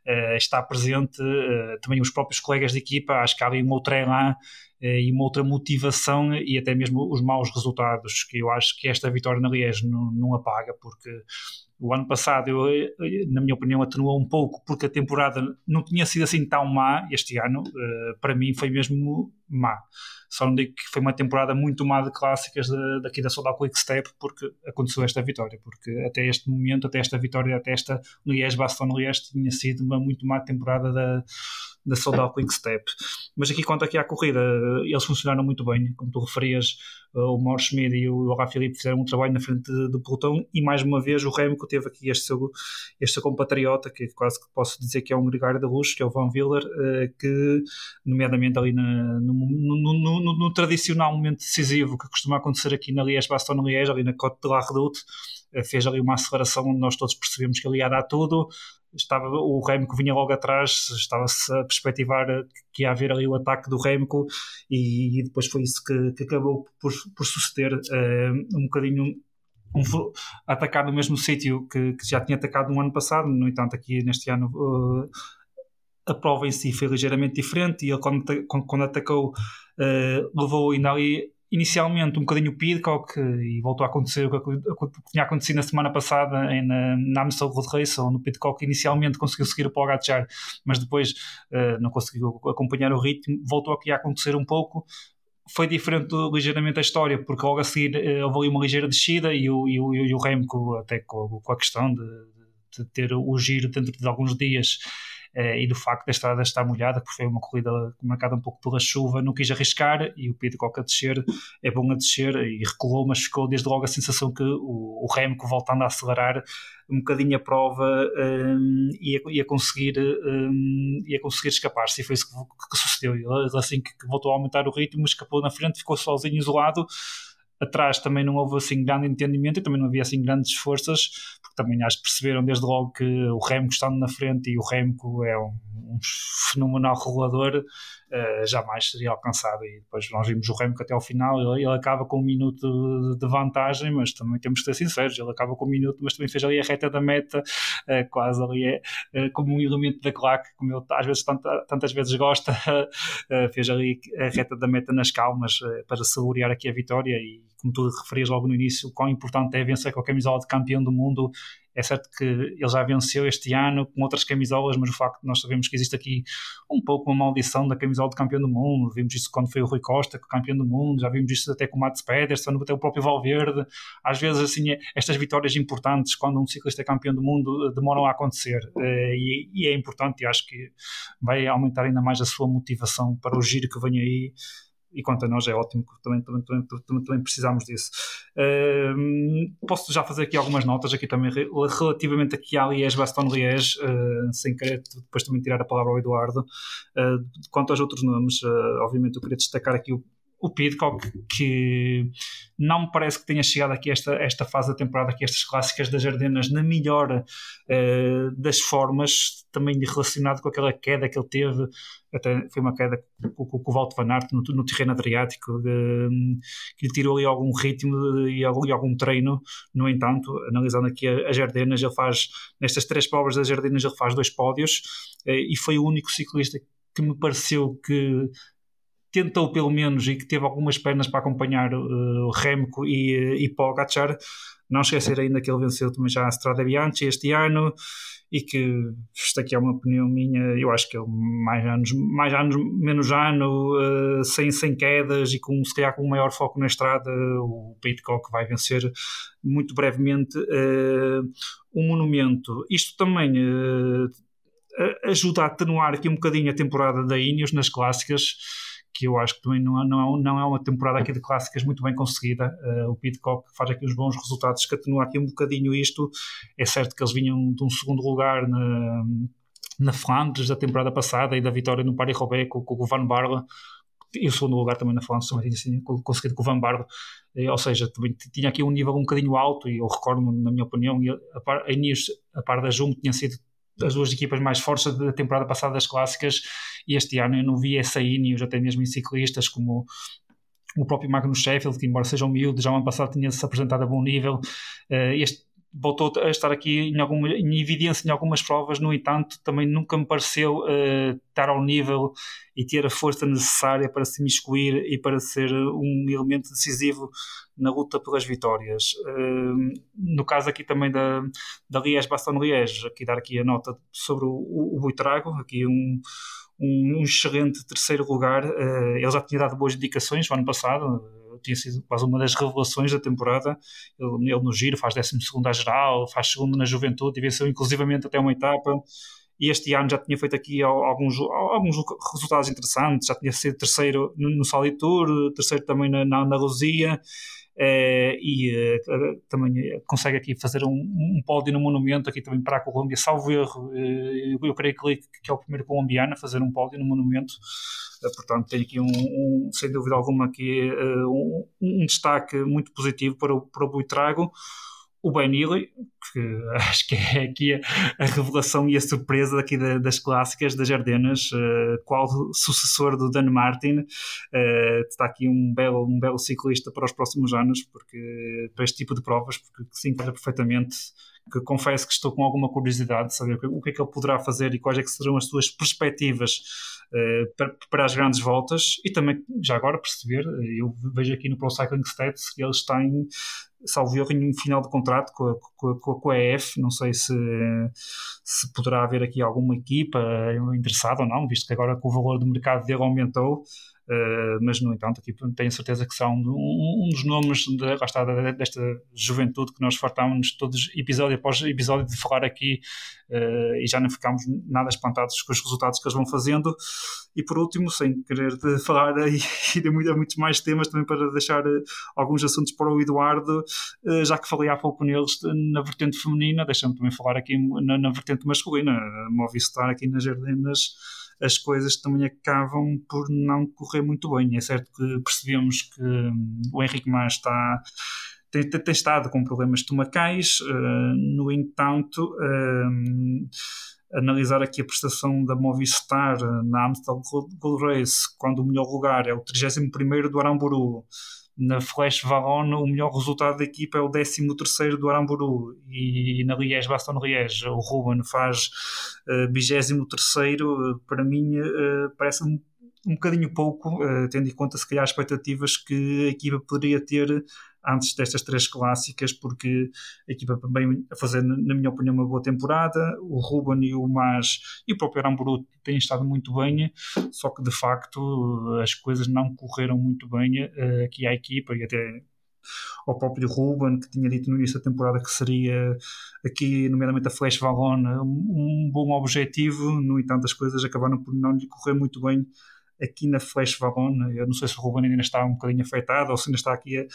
uh, está presente, uh, também os próprios colegas de equipa, acho que há ali um outro elan uh, e uma outra motivação e até mesmo os maus resultados, que eu acho que esta vitória na Liège não, não apaga, porque o ano passado, eu, na minha opinião, atenuou um pouco porque a temporada não tinha sido assim tão má. Este ano, para mim, foi mesmo má. Só não digo que foi uma temporada muito má de clássicas de, daqui da Soldado Quick Step porque aconteceu esta vitória. Porque até este momento, até esta vitória, até esta Liège-Bastogne-Liège, tinha sido uma muito má temporada da da Soldado Quick Step. Mas aqui, quanto aqui à corrida, eles funcionaram muito bem, como tu referias, o Mauro Schmid e o Rafa Filipe fizeram um trabalho na frente do pelotão e mais uma vez o Remco teve aqui este seu, este seu compatriota, que quase que posso dizer que é um gregário da luz, que é o Van Willer, eh, que nomeadamente ali na, no, no, no, no, tradicional momento decisivo que costuma acontecer aqui na Liège-Bastogne-Liège, ali na Côte de la Redoute, eh, fez ali uma aceleração onde nós todos percebemos que ele ia dar tudo, estava o Remco vinha logo atrás, estava-se a perspectivar que ia haver ali o ataque do Remco e, e depois foi isso que, que acabou por, por suceder uh, um bocadinho um, atacar no mesmo sítio que, que, já tinha atacado no ano passado, no entanto aqui neste ano uh, a prova em si foi ligeiramente diferente e ele quando, quando, atacou uh, levou ainda ali inicialmente um bocadinho o Pidcock e voltou a acontecer o que tinha acontecido na semana passada em, na, na Amstel Road Race, onde o Pidcock inicialmente conseguiu seguir o Pogacar, mas depois uh, não conseguiu acompanhar o ritmo, voltou aqui a acontecer um pouco, foi diferente ligeiramente a história, porque logo a seguir uh, houve ali uma ligeira descida e o, e o, e o Remco, até com, com a questão de, de ter o giro dentro de alguns dias eh, e do facto da estrada estar molhada, porque foi uma corrida marcada um pouco pela chuva, não quis arriscar e o Pidcock a descer é bom a descer e recuou, mas ficou desde logo a sensação que o, o Remco voltando a acelerar um bocadinho a prova um, ia, ia, conseguir, um, ia conseguir escapar-se. E foi isso que, que sucedeu. Ele assim que voltou a aumentar o ritmo, escapou na frente, ficou sozinho, isolado. Atrás também não houve assim grande entendimento e também não havia assim grandes forças, porque também acho que perceberam desde logo que o Remco estando na frente e o Remco é um, um fenomenal regulador, uh, jamais seria alcançado. E depois nós vimos o Remco até ao final, ele, ele acaba com um minuto de, vantagem, mas também temos que ser sinceros, ele acaba com um minuto, mas também fez ali a reta da meta, uh, quase ali é uh, como um elemento da claque, como ele às vezes tanta, tantas vezes gosta, fez ali a reta da meta nas calmas para saborear aqui a vitória e como tu referias logo no início, quão importante é vencer com a camisola de campeão do mundo É certo que ele já venceu este ano com outras camisolas, mas o facto de nós sabemos que existe aqui um pouco uma maldição da camisola de campeão do mundo. Vimos isso quando foi o Rui Costa, que campeão do mundo, já vimos isso até com o Mats Pedersen, até o próprio Valverde. Às vezes, assim, estas vitórias importantes, quando um ciclista é campeão do mundo, demoram a acontecer. Eh, e, e é importante, e acho que vai aumentar ainda mais a sua motivação para o giro que vem aí e quanto a nós é ótimo, também, também, também, também precisamos disso. Uh, posso já fazer aqui algumas notas aqui também relativamente aqui à Liège-Baston-Liège, uh, sem querer depois também tirar a palavra ao Eduardo. Uh, quanto aos outros nomes, ah, obviamente eu queria destacar aqui o o Pidcock, que não me parece que tenha chegado aqui esta, esta fase da temporada, aqui estas clássicas das Ardenas, na melhor uh, das formas, também relacionado com aquela queda que ele teve, até foi uma queda com, com, com o Walter Van Aert no, no terreno adriático, uh, que lhe tirou ali algum ritmo e algum, e algum treino. No entanto, analisando aqui as Ardenas, ele faz, nestas três provas das Ardenas, ele faz dois pódios uh, e foi o único ciclista que me pareceu que tentou pelo menos e que teve algumas pernas para acompanhar uh, Remco e, e Pogacar. Não esquecer ainda que ele venceu também já a Strada Bianchi este ano e que isto aqui é uma opinião minha, eu acho que ele mais anos, mais anos menos ano, uh, sem, sem quedas e com, se calhar com um maior foco na estrada, o Pitcock vai vencer muito brevemente uh, o monumento. Isto também uh, ajuda a atenuar aqui um bocadinho a temporada da Ineos nas clássicas que eu acho que também não, é, não, é, não é uma temporada aqui de clássicas muito bem conseguida. Uh, o Pitcock faz aqui uns bons resultados que atenua aqui um bocadinho isto. É certo que eles vinham de um segundo lugar na, na Flandres da temporada passada e da vitória no Paris-Roubaix com, com o Van Barle e o segundo lugar também na Flandres assim, conseguido com o Van Barle, eh, ou seja, também tinha aqui um nível um bocadinho alto e eu recordo na minha opinião, a par, a, Inês, a par da Jumbo tinha sido as duas equipas mais fortes da temporada passada das clássicas e este ano eu não vi essa Ineos, até mesmo em ciclistas como o próprio Magnus Sheffield, que embora seja humilde, já ano passado tinha-se apresentado a bom nível, uh, este voltou a estar aqui em, alguma, em evidência em algumas provas, no entanto, também nunca me pareceu uh, estar ao nível e ter a força necessária para se miscuir e para ser um elemento decisivo na luta pelas vitórias. Uh, no caso aqui também da, da Liège-Bastogne-Liège, aqui dar aqui a nota sobre o, o, o Buitrago, aqui um, um, um excelente terceiro lugar, uh, ele já tinha dado boas indicações no ano passado, tinha sido quase uma das revelações da temporada. Ele, ele no giro faz 12 à geral, faz segundo na juventude e venceu inclusivamente até uma etapa. E este ano já tinha feito aqui alguns, alguns resultados interessantes, já tinha sido terceiro no, no Tour, terceiro também na, na, na Uh, e uh, também consegue aqui fazer um, um pódio no monumento aqui também para a Colômbia, salvo erro, uh, eu, creio que, que é o primeiro colombiano a fazer um pódio no monumento, portanto tem aqui um, um, sem dúvida alguma aqui um, um, destaque muito positivo para o, para o Buitrago o Benili, que acho que é aqui a, a, revelação e a surpresa aqui da, das clássicas das Ardenas, uh, qual sucessor do Dan Martin, uh, está aqui um belo, um belo ciclista para os próximos anos, porque para este tipo de provas, porque se encontra perfeitamente que confesso que estou com alguma curiosidade de saber o que é que ele poderá fazer e quais é que serão as suas perspectivas uh, para, para, as grandes voltas e também, já agora, perceber, eu vejo aqui no Pro Cycling Stats que ele está em salvo erro, em final de contrato com a, com a, com a EF. Não sei se, se poderá haver aqui alguma equipa interessada ou não, visto que agora que o valor do mercado dele aumentou. Uh, mas, no entanto, aqui tenho certeza que são um, um dos nomes de, está, desta juventude que nós fartámos todos, episódio após episódio, de falar aqui uh, e já não ficámos nada espantados com os resultados que eles vão fazendo. E, por último, sem querer falar e, e de muitos mais temas, também para deixar uh, alguns assuntos para o Eduardo, já que falei há pouco neles na vertente feminina, deixa-me também falar aqui na, na vertente masculina. A Movistar aqui nas Jardinas as coisas também acabam por não correr muito bem. É certo que percebemos que hum, o Henrique Mas está tem, tem, estado com problemas estomacais, uh, no entanto, uh, analisar aqui a prestação da Movistar na Amstel Gold Race, quando o melhor lugar é o 31 do Aramburu, na Flash Valon, o melhor resultado da equipa é o 13 do Aramburu. E na Liège, Baston Liège, o Ruben faz uh, 23 uh, para mim uh, parece um, um bocadinho pouco, uh, tendo em conta se calhar as expectativas que a equipa poderia ter antes destas três clássicas, porque a equipa também a fazer, na minha opinião, uma boa temporada. O Ruben e o Mas e o próprio Aramburu têm estado muito bem, só que de facto as coisas não correram muito bem uh, aqui à equipa e até ao próprio Ruben, que tinha dito no início da temporada que seria aqui, nomeadamente a Flash Valon, um, um bom objetivo. No entanto, as coisas acabaram por não lhe correr muito bem aqui na Flash Valon. Eu não sei se o Ruben ainda está um bocadinho afetado ou se ainda está aqui a,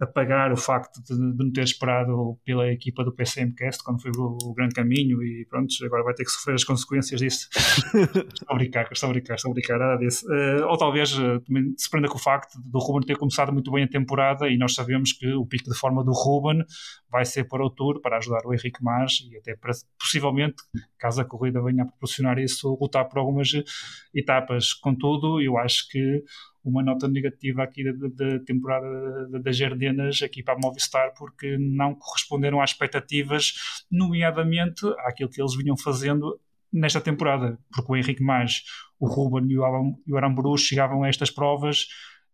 apagar o facto de, de não ter esperado pela equipa do PCMcast quando foi o, o, grande caminho e pronto, agora vai ter que sofrer as consequências disso. estou a brincar, estou a brincar, estou a brincar, nada disso. Uh, ou talvez uh, também se prenda com o facto do Ruben ter começado muito bem a temporada e nós sabemos que o pico de forma do Ruben vai ser para o Tour, para ajudar o Henrique Mas e até para, possivelmente, caso a corrida venha a proporcionar isso, lutar por algumas etapas. Contudo, eu acho que uma nota negativa aqui da, da temporada das Jardinas aqui para a Movistar porque não corresponderam às expectativas, nomeadamente àquilo que eles vinham fazendo nesta temporada, porque o Henrique Mais, o Ruben e o Aramburu chegavam a estas provas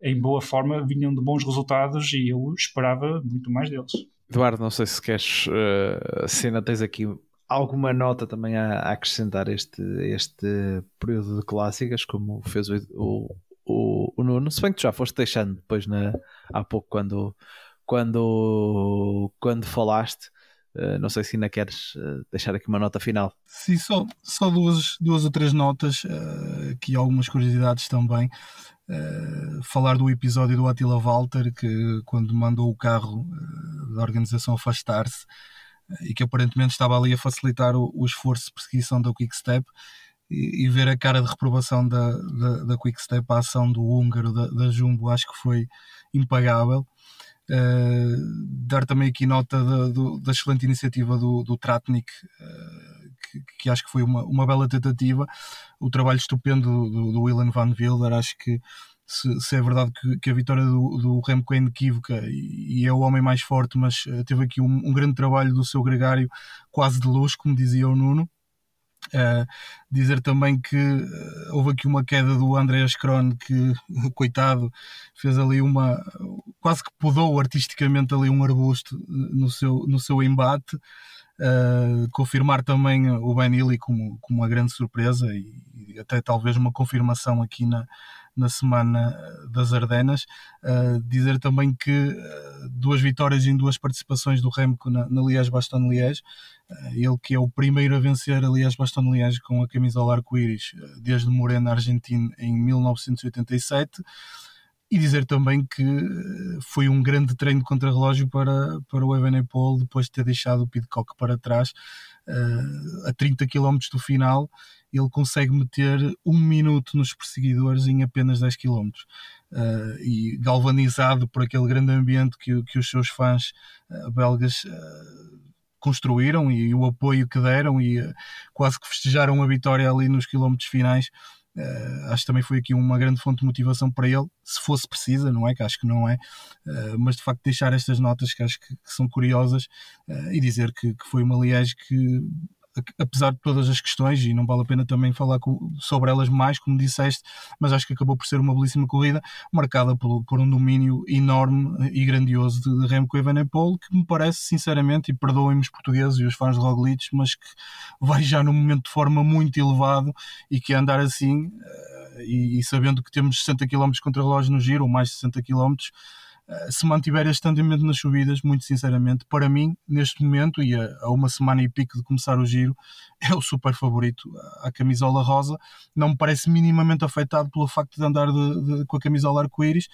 em boa forma, vinham de bons resultados e eu esperava muito mais deles. Eduardo, não sei se queres, uh, se ainda tens aqui alguma nota também a, acrescentar este, este período de clássicas, como fez o, o, o, o Nuno, se bem que tu já foste deixando depois na, há pouco quando, quando, quando falaste. Uh, não sei se ainda queres uh, deixar aqui uma nota final. Sim, só, só duas, duas ou três notas, uh, aqui algumas curiosidades também. Falar do episódio do Attila Walter, que quando mandou o carro da organização afastar-se e que aparentemente estava ali a facilitar o, o esforço de perseguição da Quick Step e, ver a cara de reprovação da, da, da Quickstep, a ação do húngaro, da, da Jumbo, acho que foi impagável. Uh, dar também aqui nota da, do, da excelente iniciativa do, do Tratnik, uh, que, que, acho que foi uma, uma bela tentativa. O trabalho estupendo do, do Willen van Wilder, acho que se, se é verdade que, que, a vitória do, do Remco é inequívoca e, e, é o homem mais forte, mas uh, teve aqui um, um, grande trabalho do seu gregário, quase de luz, como dizia o Nuno. Uh, dizer também que uh, houve aqui uma queda do Andreas Kron que, coitado, fez ali uma. quase que podou artisticamente ali um arbusto no seu, no seu embate. Uh, confirmar também o Ben Illy como, como uma grande surpresa e, e até talvez uma confirmação aqui na, na semana das Ardenas. Dizer também que duas vitórias em duas participações do Remco na, na Liège-Bastogne-Liège. Uh, ele que é o primeiro a vencer a Liège-Bastogne-Liège com a camisola arco-íris desde Morena, Argentina, em 1987 e dizer também que foi um grande treino de contrarrelógio para, para o Evenepoel depois de ter deixado o Pidcock para trás uh, a 30 km do final ele consegue meter um minuto nos perseguidores em apenas 10 km. Uh, e galvanizado por aquele grande ambiente que, que os seus fãs uh, belgas construíram e, o apoio que deram e uh, quase que festejaram a vitória ali nos quilómetros finais. acho que também foi aqui uma grande fonte de motivação para ele, se fosse precisa, não é? Que acho que não é, mas de facto deixar estas notas que acho que, que são curiosas e dizer que, que foi uma Liège que apesar de todas as questões, e não vale a pena também falar com, sobre elas mais, como disseste, mas acho que acabou por ser uma belíssima corrida, marcada por, por um domínio enorme e grandioso de, de Remco Evenepoel, que me parece, sinceramente, e perdoem-me os portugueses e os fãs de Roglic, mas que vai já num momento de forma muito elevado e que andar assim, uh, e, e, sabendo que temos 60 km contra relógio no giro, ou mais de 60 km, eh, se mantiver este andamento nas subidas, muito sinceramente, para mim, neste momento, e a, uma semana e pico de começar o giro, é o super favorito à camisola rosa. Não me parece minimamente afetado pelo facto de andar de, de, com a camisola arco-íris.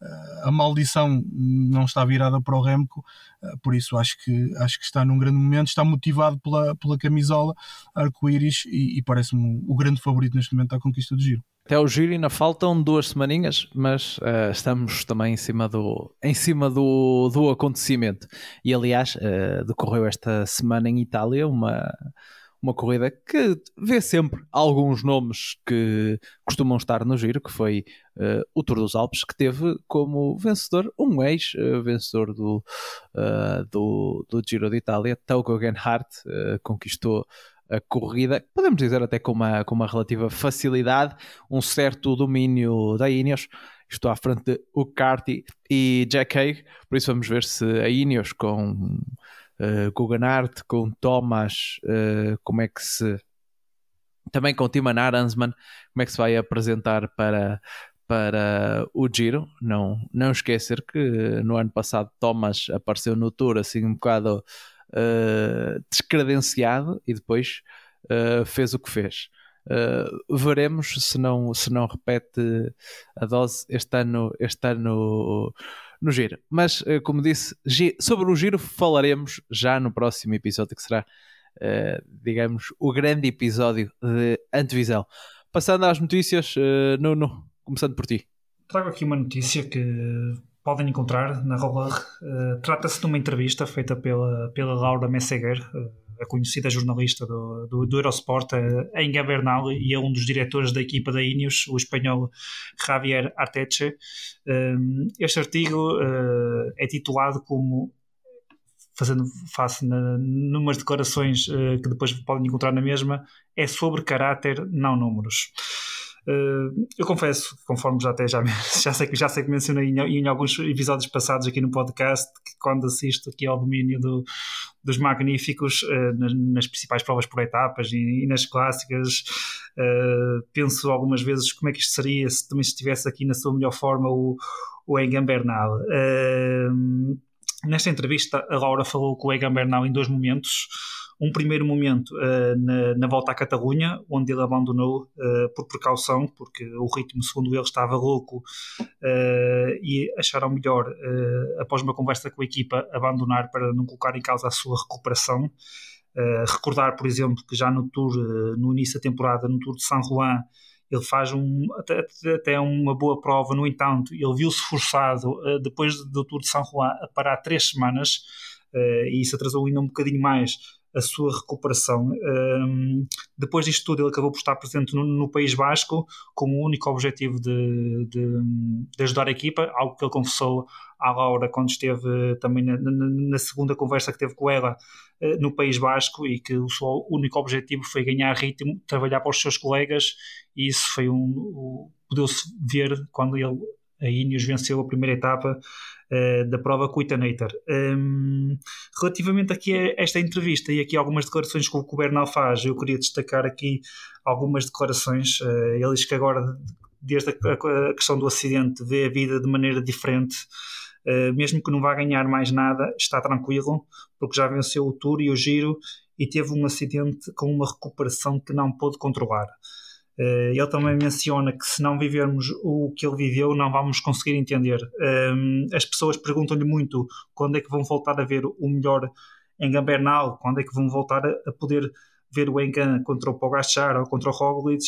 Uh, a maldição não está virada para o Remco, uh, por isso acho que, acho que está num grande momento, está motivado pela, pela camisola arco-íris e, e parece-me o grande favorito neste momento à conquista do giro. Até o giro ainda faltam duas semaninhas, mas uh, estamos também em cima do, em cima do, do acontecimento. E aliás, uh, decorreu esta semana em Itália uma, uma corrida que vê sempre alguns nomes que costumam estar no giro, que foi uh, o Tour dos Alpes, que teve como vencedor um ex-vencedor do, do, do Giro de Itália, Taugo Genhardt, conquistou a corrida, podemos dizer até com uma, com uma relativa facilidade, um certo domínio da Ineos estou à frente de Hugh Carty e Jack Haig, por isso vamos ver se a Ineos com uh, com com Thomas, uh, como é que se também com Timan Aransman, como é que se vai apresentar para, para o Giro. Não, não esquecer que no ano passado Thomas apareceu no Tour assim um bocado uh, descredenciado e depois uh, fez o que fez. Uh, veremos se não, se não repete a dose este ano, este ano no Giro. Mas, como disse, sobre o Giro falaremos já no próximo episódio, que será, digamos, o grande episódio de antevisão. Passando às notícias, Nuno, começando por ti. Trago aqui uma notícia que podem encontrar na Roller. Trata-se de uma entrevista feita pela, pela Laura Messeguer, a conhecida jornalista do, do, do Eurosport, em Gabernal, e é um dos diretores da equipa da Ineos, o espanhol Javier Arteche. Este artigo uh, é titulado como fazendo face na, numas declarações uh, que depois podem encontrar na mesma, é sobre caráter, não números. Uh, eu confesso, conforme já até já, já sei já sei que mencionei em, em, alguns episódios passados aqui no podcast, que quando assisto aqui ao domínio do, dos magníficos uh, nas, nas, principais provas por etapas e, e nas clássicas, uh, penso algumas vezes como é que isto seria se também estivesse aqui na sua melhor forma o, o Egan Bernal. nesta entrevista, a Laura falou com o Egan Bernal em dois momentos um primeiro momento uh, na, na, volta à Catalunha, onde ele abandonou uh, por precaução, porque o ritmo, segundo ele, estava louco uh, e acharam melhor, após uma conversa com a equipa, abandonar para não colocar em causa a sua recuperação. recordar, por exemplo, que já no Tour, no início da temporada, no Tour de San Juan, ele faz um, até, até uma boa prova, no entanto, ele viu-se forçado, depois do Tour de San Juan, a parar três semanas, e isso atrasou ainda um bocadinho mais a sua recuperação. Um, depois disto tudo, ele acabou por estar presente no, no País Basco com o único objetivo de, de, de, ajudar a equipa, algo que ele confessou à Laura quando esteve também na, na, na segunda conversa que teve com ela uh, no País Basco e que o seu único objetivo foi ganhar ritmo, trabalhar para os seus colegas e isso foi um, um podeu-se ver quando ele a Ineos venceu a primeira etapa uh, da prova com o Itanator. Um, relativamente aqui a esta entrevista e aqui algumas declarações que o, que o Bernal faz, eu queria destacar aqui algumas declarações. Uh, ele diz que agora, desde a, a, questão do acidente, vê a vida de maneira diferente. Uh, mesmo que não vá ganhar mais nada, está tranquilo, porque já venceu o Tour e o Giro e teve um acidente com uma recuperação que não pôde controlar. Uh, ele também menciona que se não vivermos o que ele viveu, não vamos conseguir entender. Ehm, as pessoas perguntam-lhe muito quando é que vão voltar a ver o melhor em Gambernal, quando é que vão voltar a, poder ver o Engan contra o Pogacar ou contra o Roglic,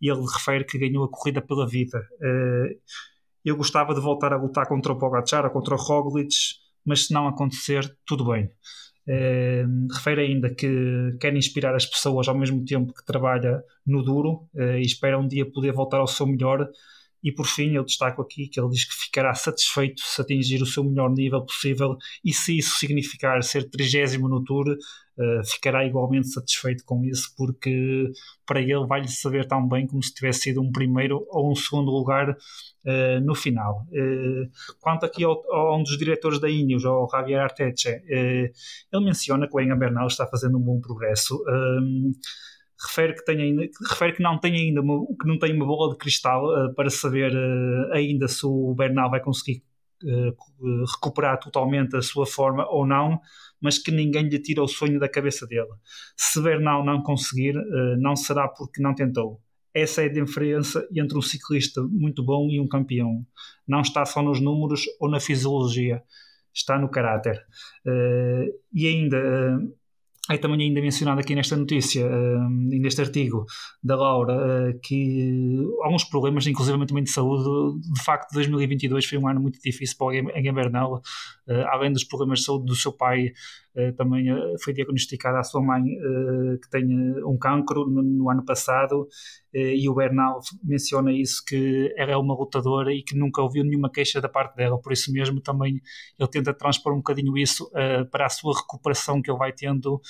e ele refere que ganhou a corrida pela vida. Uh, eu gostava de voltar a lutar contra o Pogacar ou contra o Roglic, mas se não acontecer, tudo bem. Uh, refere ainda que quer inspirar as pessoas ao mesmo tempo que trabalha no duro uh, e espera um dia poder voltar ao seu melhor. E por fim, eu destaco aqui que ele diz que ficará satisfeito se atingir o seu melhor nível possível e se isso significar ser trigésimo no Tour, uh, ficará igualmente satisfeito com isso, porque para ele vai-lhe saber tão bem como se tivesse sido um primeiro ou um segundo lugar uh, no final. Uh, quanto aqui ao, ao, um dos diretores da Ineos, ao Javier Arteche, ele menciona que o Egan Bernal está fazendo um bom progresso. Refere que, tem ainda, refere que não tem ainda uma, que não tem uma bola de cristal uh, para saber uh, ainda se o Bernal vai conseguir uh, recuperar totalmente a sua forma ou não, mas que ninguém lhe tira o sonho da cabeça dele. Se Bernal não conseguir, não será porque não tentou. Essa é a diferença entre um ciclista muito bom e um campeão. Não está só nos números ou na fisiologia, está no caráter. e ainda é também ainda mencionado aqui nesta notícia uh, e neste artigo da Laura uh, que alguns problemas, inclusive também de saúde, de facto 2022 foi um ano muito difícil para o Egan Bernal, uh, além dos problemas de saúde do seu pai, também foi diagnosticada a sua mãe que tem um cancro no, no ano passado e o Bernal menciona isso, que ela é uma lutadora e que nunca ouviu nenhuma queixa da parte dela, por isso mesmo também ele tenta transpor um bocadinho isso para a sua recuperação que ele vai tendo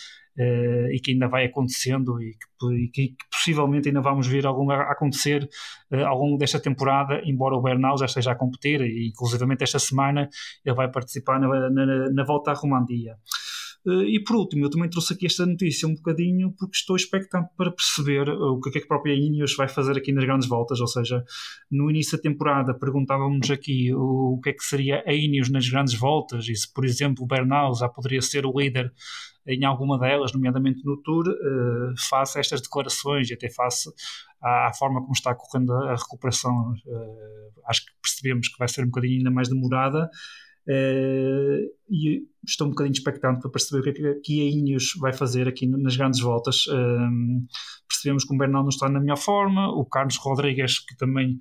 e que ainda vai acontecendo e que, e que, possivelmente ainda vamos ver algum acontecer ao longo desta temporada, embora o Bernal já esteja a competir e inclusivamente esta semana ele vai participar na, na, na volta à Romandia. Eh, e por último, eu também trouxe aqui esta notícia um bocadinho porque estou expectante para perceber o que é que a própria Ineos vai fazer aqui nas grandes voltas. Ou seja, no início da temporada perguntávamos aqui o que é que seria a Ineos nas grandes voltas e se, por exemplo, o Bernal já poderia ser o líder em alguma delas, nomeadamente no Tour, uh, face a estas declarações e até face à, forma como está correndo a, recuperação. Acho que percebemos que vai ser um bocadinho ainda mais demorada. Uh, e estou um bocadinho expectante para perceber o que é que a Ineos vai fazer aqui nas grandes voltas. Uh, percebemos que o Bernal não está na melhor forma, o Carlos Rodrigues, que também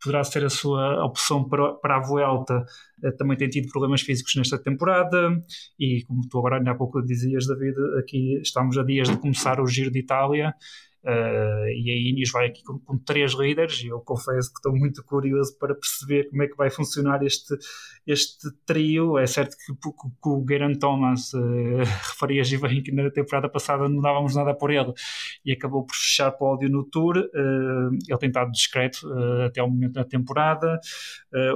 poderá ser a sua opção para, para a Vuelta, uh, também tem tido problemas físicos nesta temporada. E como tu agora há pouco dizias, David, aqui estamos a dias de começar o Giro de Itália. Uh, e a Ineos vai aqui com, com, três líderes e eu confesso que estou muito curioso para perceber como é que vai funcionar este, este trio. É certo que, que, que o Geraint Thomas uh, referias bem que na temporada passada não dávamos nada por ele e acabou por fechar pódio no Tour. Uh, ele tem estado discreto uh, até o momento da temporada.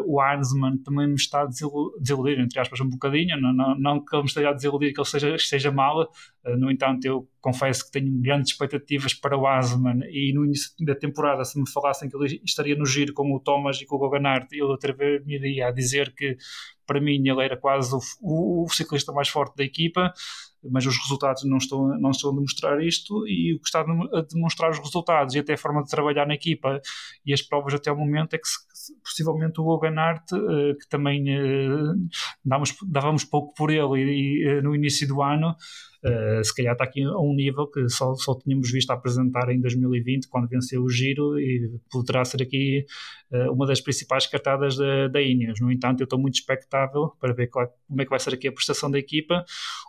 o Arnsman também me está a desiludir, entre aspas, um bocadinho. Não, não, não que ele me esteja a desiludir que ele seja, esteja mal, no entanto, eu confesso que tenho grandes expectativas para o Asman e no início da temporada, se me falassem que ele estaria no giro com o Thomas e com o Goganart, eu iria a dizer que para mim ele era quase o, o, o ciclista mais forte da equipa mas os resultados não estão, não estão a demonstrar isto e o que está a demonstrar os resultados e até a forma de trabalhar na equipa e as provas até o momento é que se, possivelmente o Logan Art, eh, que também eh, dávamos, dávamos pouco por ele e, e no início do ano Uh, se calhar está aqui a um nível que só, só tínhamos visto apresentar em 2020, quando venceu o Giro, e poderá ser aqui uh, uma das principais cartadas da, da Ineos. No entanto, eu estou muito expectável para ver qual, como é que vai ser aqui a prestação da equipa.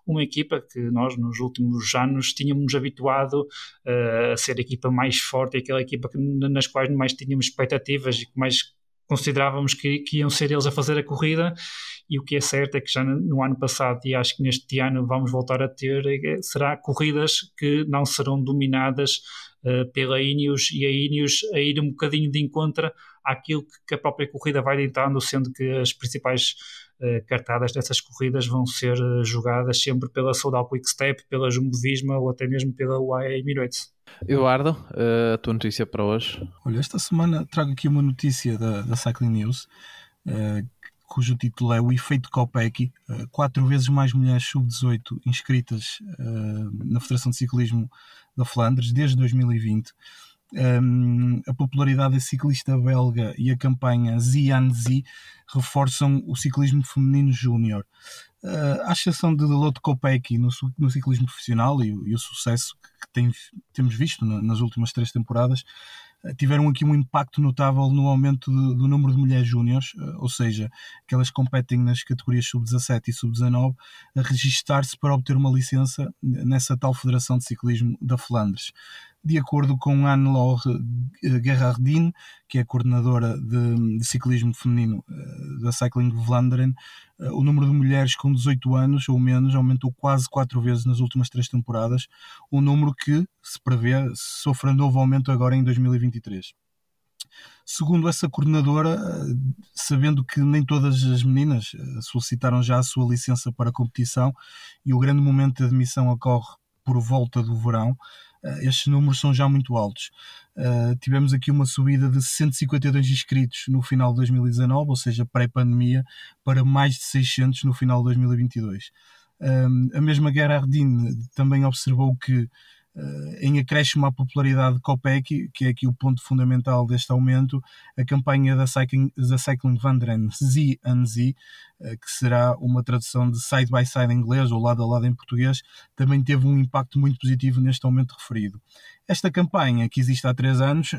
Uma equipa que nós, nos últimos anos, tínhamos habituado uh, a ser a equipa mais forte, aquela equipa que, nas quais mais tínhamos expectativas e que mais considerávamos que, que, iam ser eles a fazer a corrida e o que é certo é que já no ano passado e acho que neste ano vamos voltar a ter é, será corridas que não serão dominadas uh, pela Ineos e a Ineos a ir um bocadinho de encontro àquilo que a própria corrida vai ditando, sendo que as principais uh, cartadas dessas corridas vão ser uh, jogadas sempre pela Soudal Quick Step, pela Jumbo Visma ou até mesmo pela UAE Emirates. Eduardo, a tua notícia para hoje? Olha, esta semana trago aqui uma notícia da, da Cycling News cujo título é O Efeito Kopecky, uh, quatro vezes mais mulheres sub-18 inscritas uh, na Federação de Ciclismo da Flandres desde 2020. Um, a popularidade da ciclista belga e a campanha Z reforçam o ciclismo feminino júnior. Uh, à exceção de Lotte Kopecky no, no ciclismo profissional e, e, o sucesso que tem, temos visto nas últimas três temporadas, tiveram aqui um impacto notável no aumento do, do número de mulheres júniores, eh, ou seja, que competem nas categorias sub-17 e sub-19, a registar-se para obter uma licença nessa tal Federação de Ciclismo da Flandres de acordo com Anne-Laure Gerardin, que é coordenadora de, de ciclismo feminino uh, da Cycling Vlaanderen, uh, o número de mulheres com 18 anos ou menos aumentou quase quatro vezes nas últimas três temporadas, um número que, se prevê, sofre novo aumento agora em 2023. Segundo essa coordenadora, eh, sabendo que nem todas as meninas solicitaram já a sua licença para a competição e o grande momento de admissão ocorre por volta do verão, estes números são já muito altos. Uh, tivemos aqui uma subida de 152 inscritos no final de 2019, ou seja, pré-pandemia, para mais de 600 no final de 2022. Uh, a mesma Gerardine também observou que em acréscimo à popularidade de Copec, que é aqui o ponto fundamental deste aumento, a campanha da Cycling, da Cycling Vandren Z and Z, uh, que será uma tradução de side by side em inglês ou lado a lado em português, também teve um impacto muito positivo neste aumento referido. Esta campanha, que existe há três anos, uh,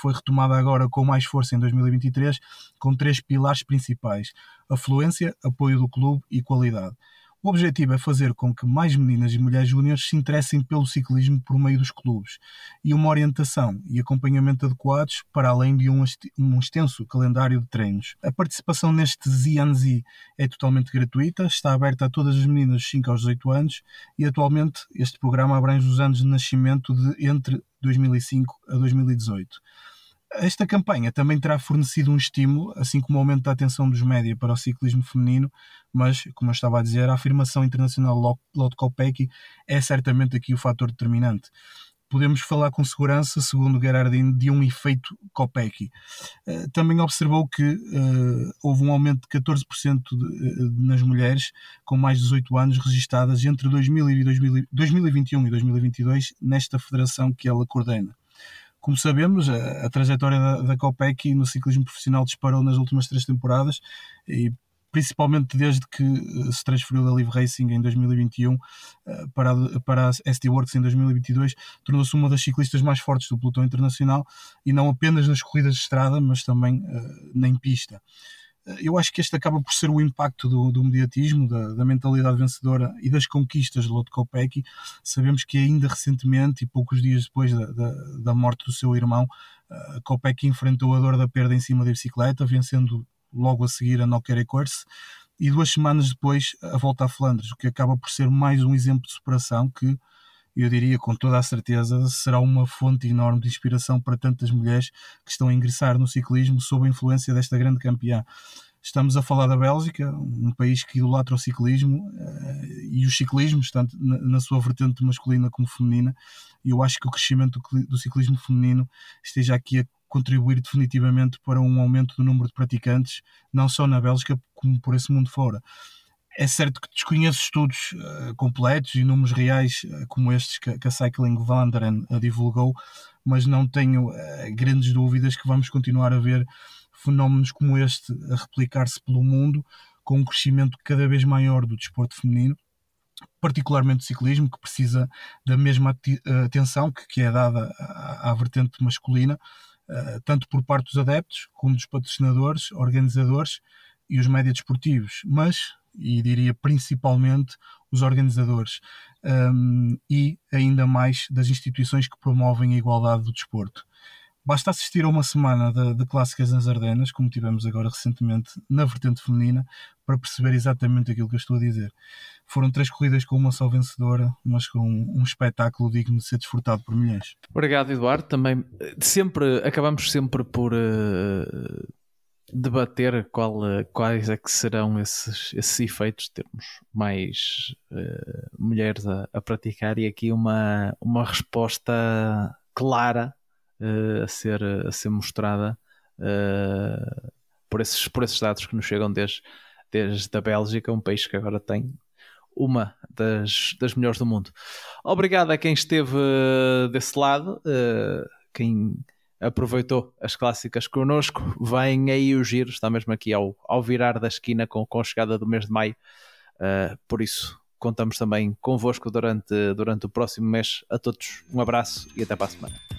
foi retomada agora com mais força em 2023, com três pilares principais: afluência, apoio do clube e qualidade. O objetivo é fazer com que mais meninas e mulheres júniores se interessem pelo ciclismo por meio dos clubes e uma orientação e acompanhamento adequados para além de um, um extenso calendário de treinos. A participação neste ZNZ é totalmente gratuita, está aberta a todas as meninas dos 5 aos 18 anos e atualmente este programa abrange os anos de nascimento de entre 2005 a 2018. Esta campanha também terá fornecido um estímulo, assim como o aumento da atenção dos média para o ciclismo feminino, mas, como eu estava a dizer, a afirmação internacional Lotto Kopecky é certamente aqui o fator determinante. Podemos falar com segurança, segundo Gerardin, de um efeito Kopecky. Eh, também observou que uh, houve um aumento de 14% de, de, nas mulheres com mais de 18 anos registadas entre 2000 e 2000, 2021 e 2022 nesta federação que ela coordena. Como sabemos, a, a trajetória da, da no ciclismo profissional disparou nas últimas três temporadas e principalmente desde que eh, se transferiu da Live Racing em 2021 eh, para, para a ST Works em 2022, tornou-se uma das ciclistas mais fortes do pelotão internacional e não apenas nas corridas de estrada, mas também uh, na pista eu acho que este acaba por ser o impacto do, do mediatismo, da, da, mentalidade vencedora e das conquistas de Lotto Kopecky. Sabemos que ainda recentemente, e poucos dias depois da, da, da morte do seu irmão, uh, Kopecky enfrentou a dor da perda em cima da bicicleta, vencendo logo a seguir a Nokia Course, e duas semanas depois a volta a Flandres, o que acaba por ser mais um exemplo de superação que eu diria com toda a certeza, será uma fonte enorme de inspiração para tantas mulheres que estão a ingressar no ciclismo sob a influência desta grande campeã. Estamos a falar da Bélgica, um país que idolatra o ciclismo uh, e os ciclismos, tanto na, sua vertente masculina como feminina, e eu acho que o crescimento do ciclismo feminino esteja aqui a contribuir definitivamente para um aumento do número de praticantes, não só na Bélgica, como por esse mundo fora. É certo que desconheço estudos uh, completos e números reais uh, como estes que, que, a Cycling Vanderen uh, divulgou, mas não tenho grandes dúvidas que vamos continuar a ver fenómenos como este a replicar-se pelo mundo, com um crescimento cada vez maior do desporto feminino, particularmente o ciclismo, que precisa da mesma atenção que, que é dada à, à vertente masculina, tanto por parte dos adeptos como dos patrocinadores, organizadores e os médias desportivos, mas e diria principalmente os organizadores um, e ainda mais das instituições que promovem a igualdade do desporto. Basta assistir a uma semana de, de clássicas nas Ardenas, como tivemos agora recentemente na vertente feminina, para perceber exatamente aquilo que eu estou a dizer. Foram três corridas com uma só vencedora, mas com um, espetáculo digno de ser desfrutado por milhões. Obrigado, Eduardo. Também sempre acabamos sempre por uh, debater qual, quais é que serão esses, esses efeitos, termos mais uh, mulheres a, a, praticar e aqui uma, uma resposta clara uh, a, ser, a ser mostrada uh, por, esses, por esses dados que nos chegam desde, desde a Bélgica, um país que agora tem uma das, das melhores do mundo. Obrigado a quem esteve desse lado, quem aproveitou as clássicas connosco. Vem aí o giro, está mesmo aqui ao, ao virar da esquina com, com a chegada do mês de maio. Por isso, contamos também convosco durante, durante o próximo mês. A todos, um abraço e até para a semana.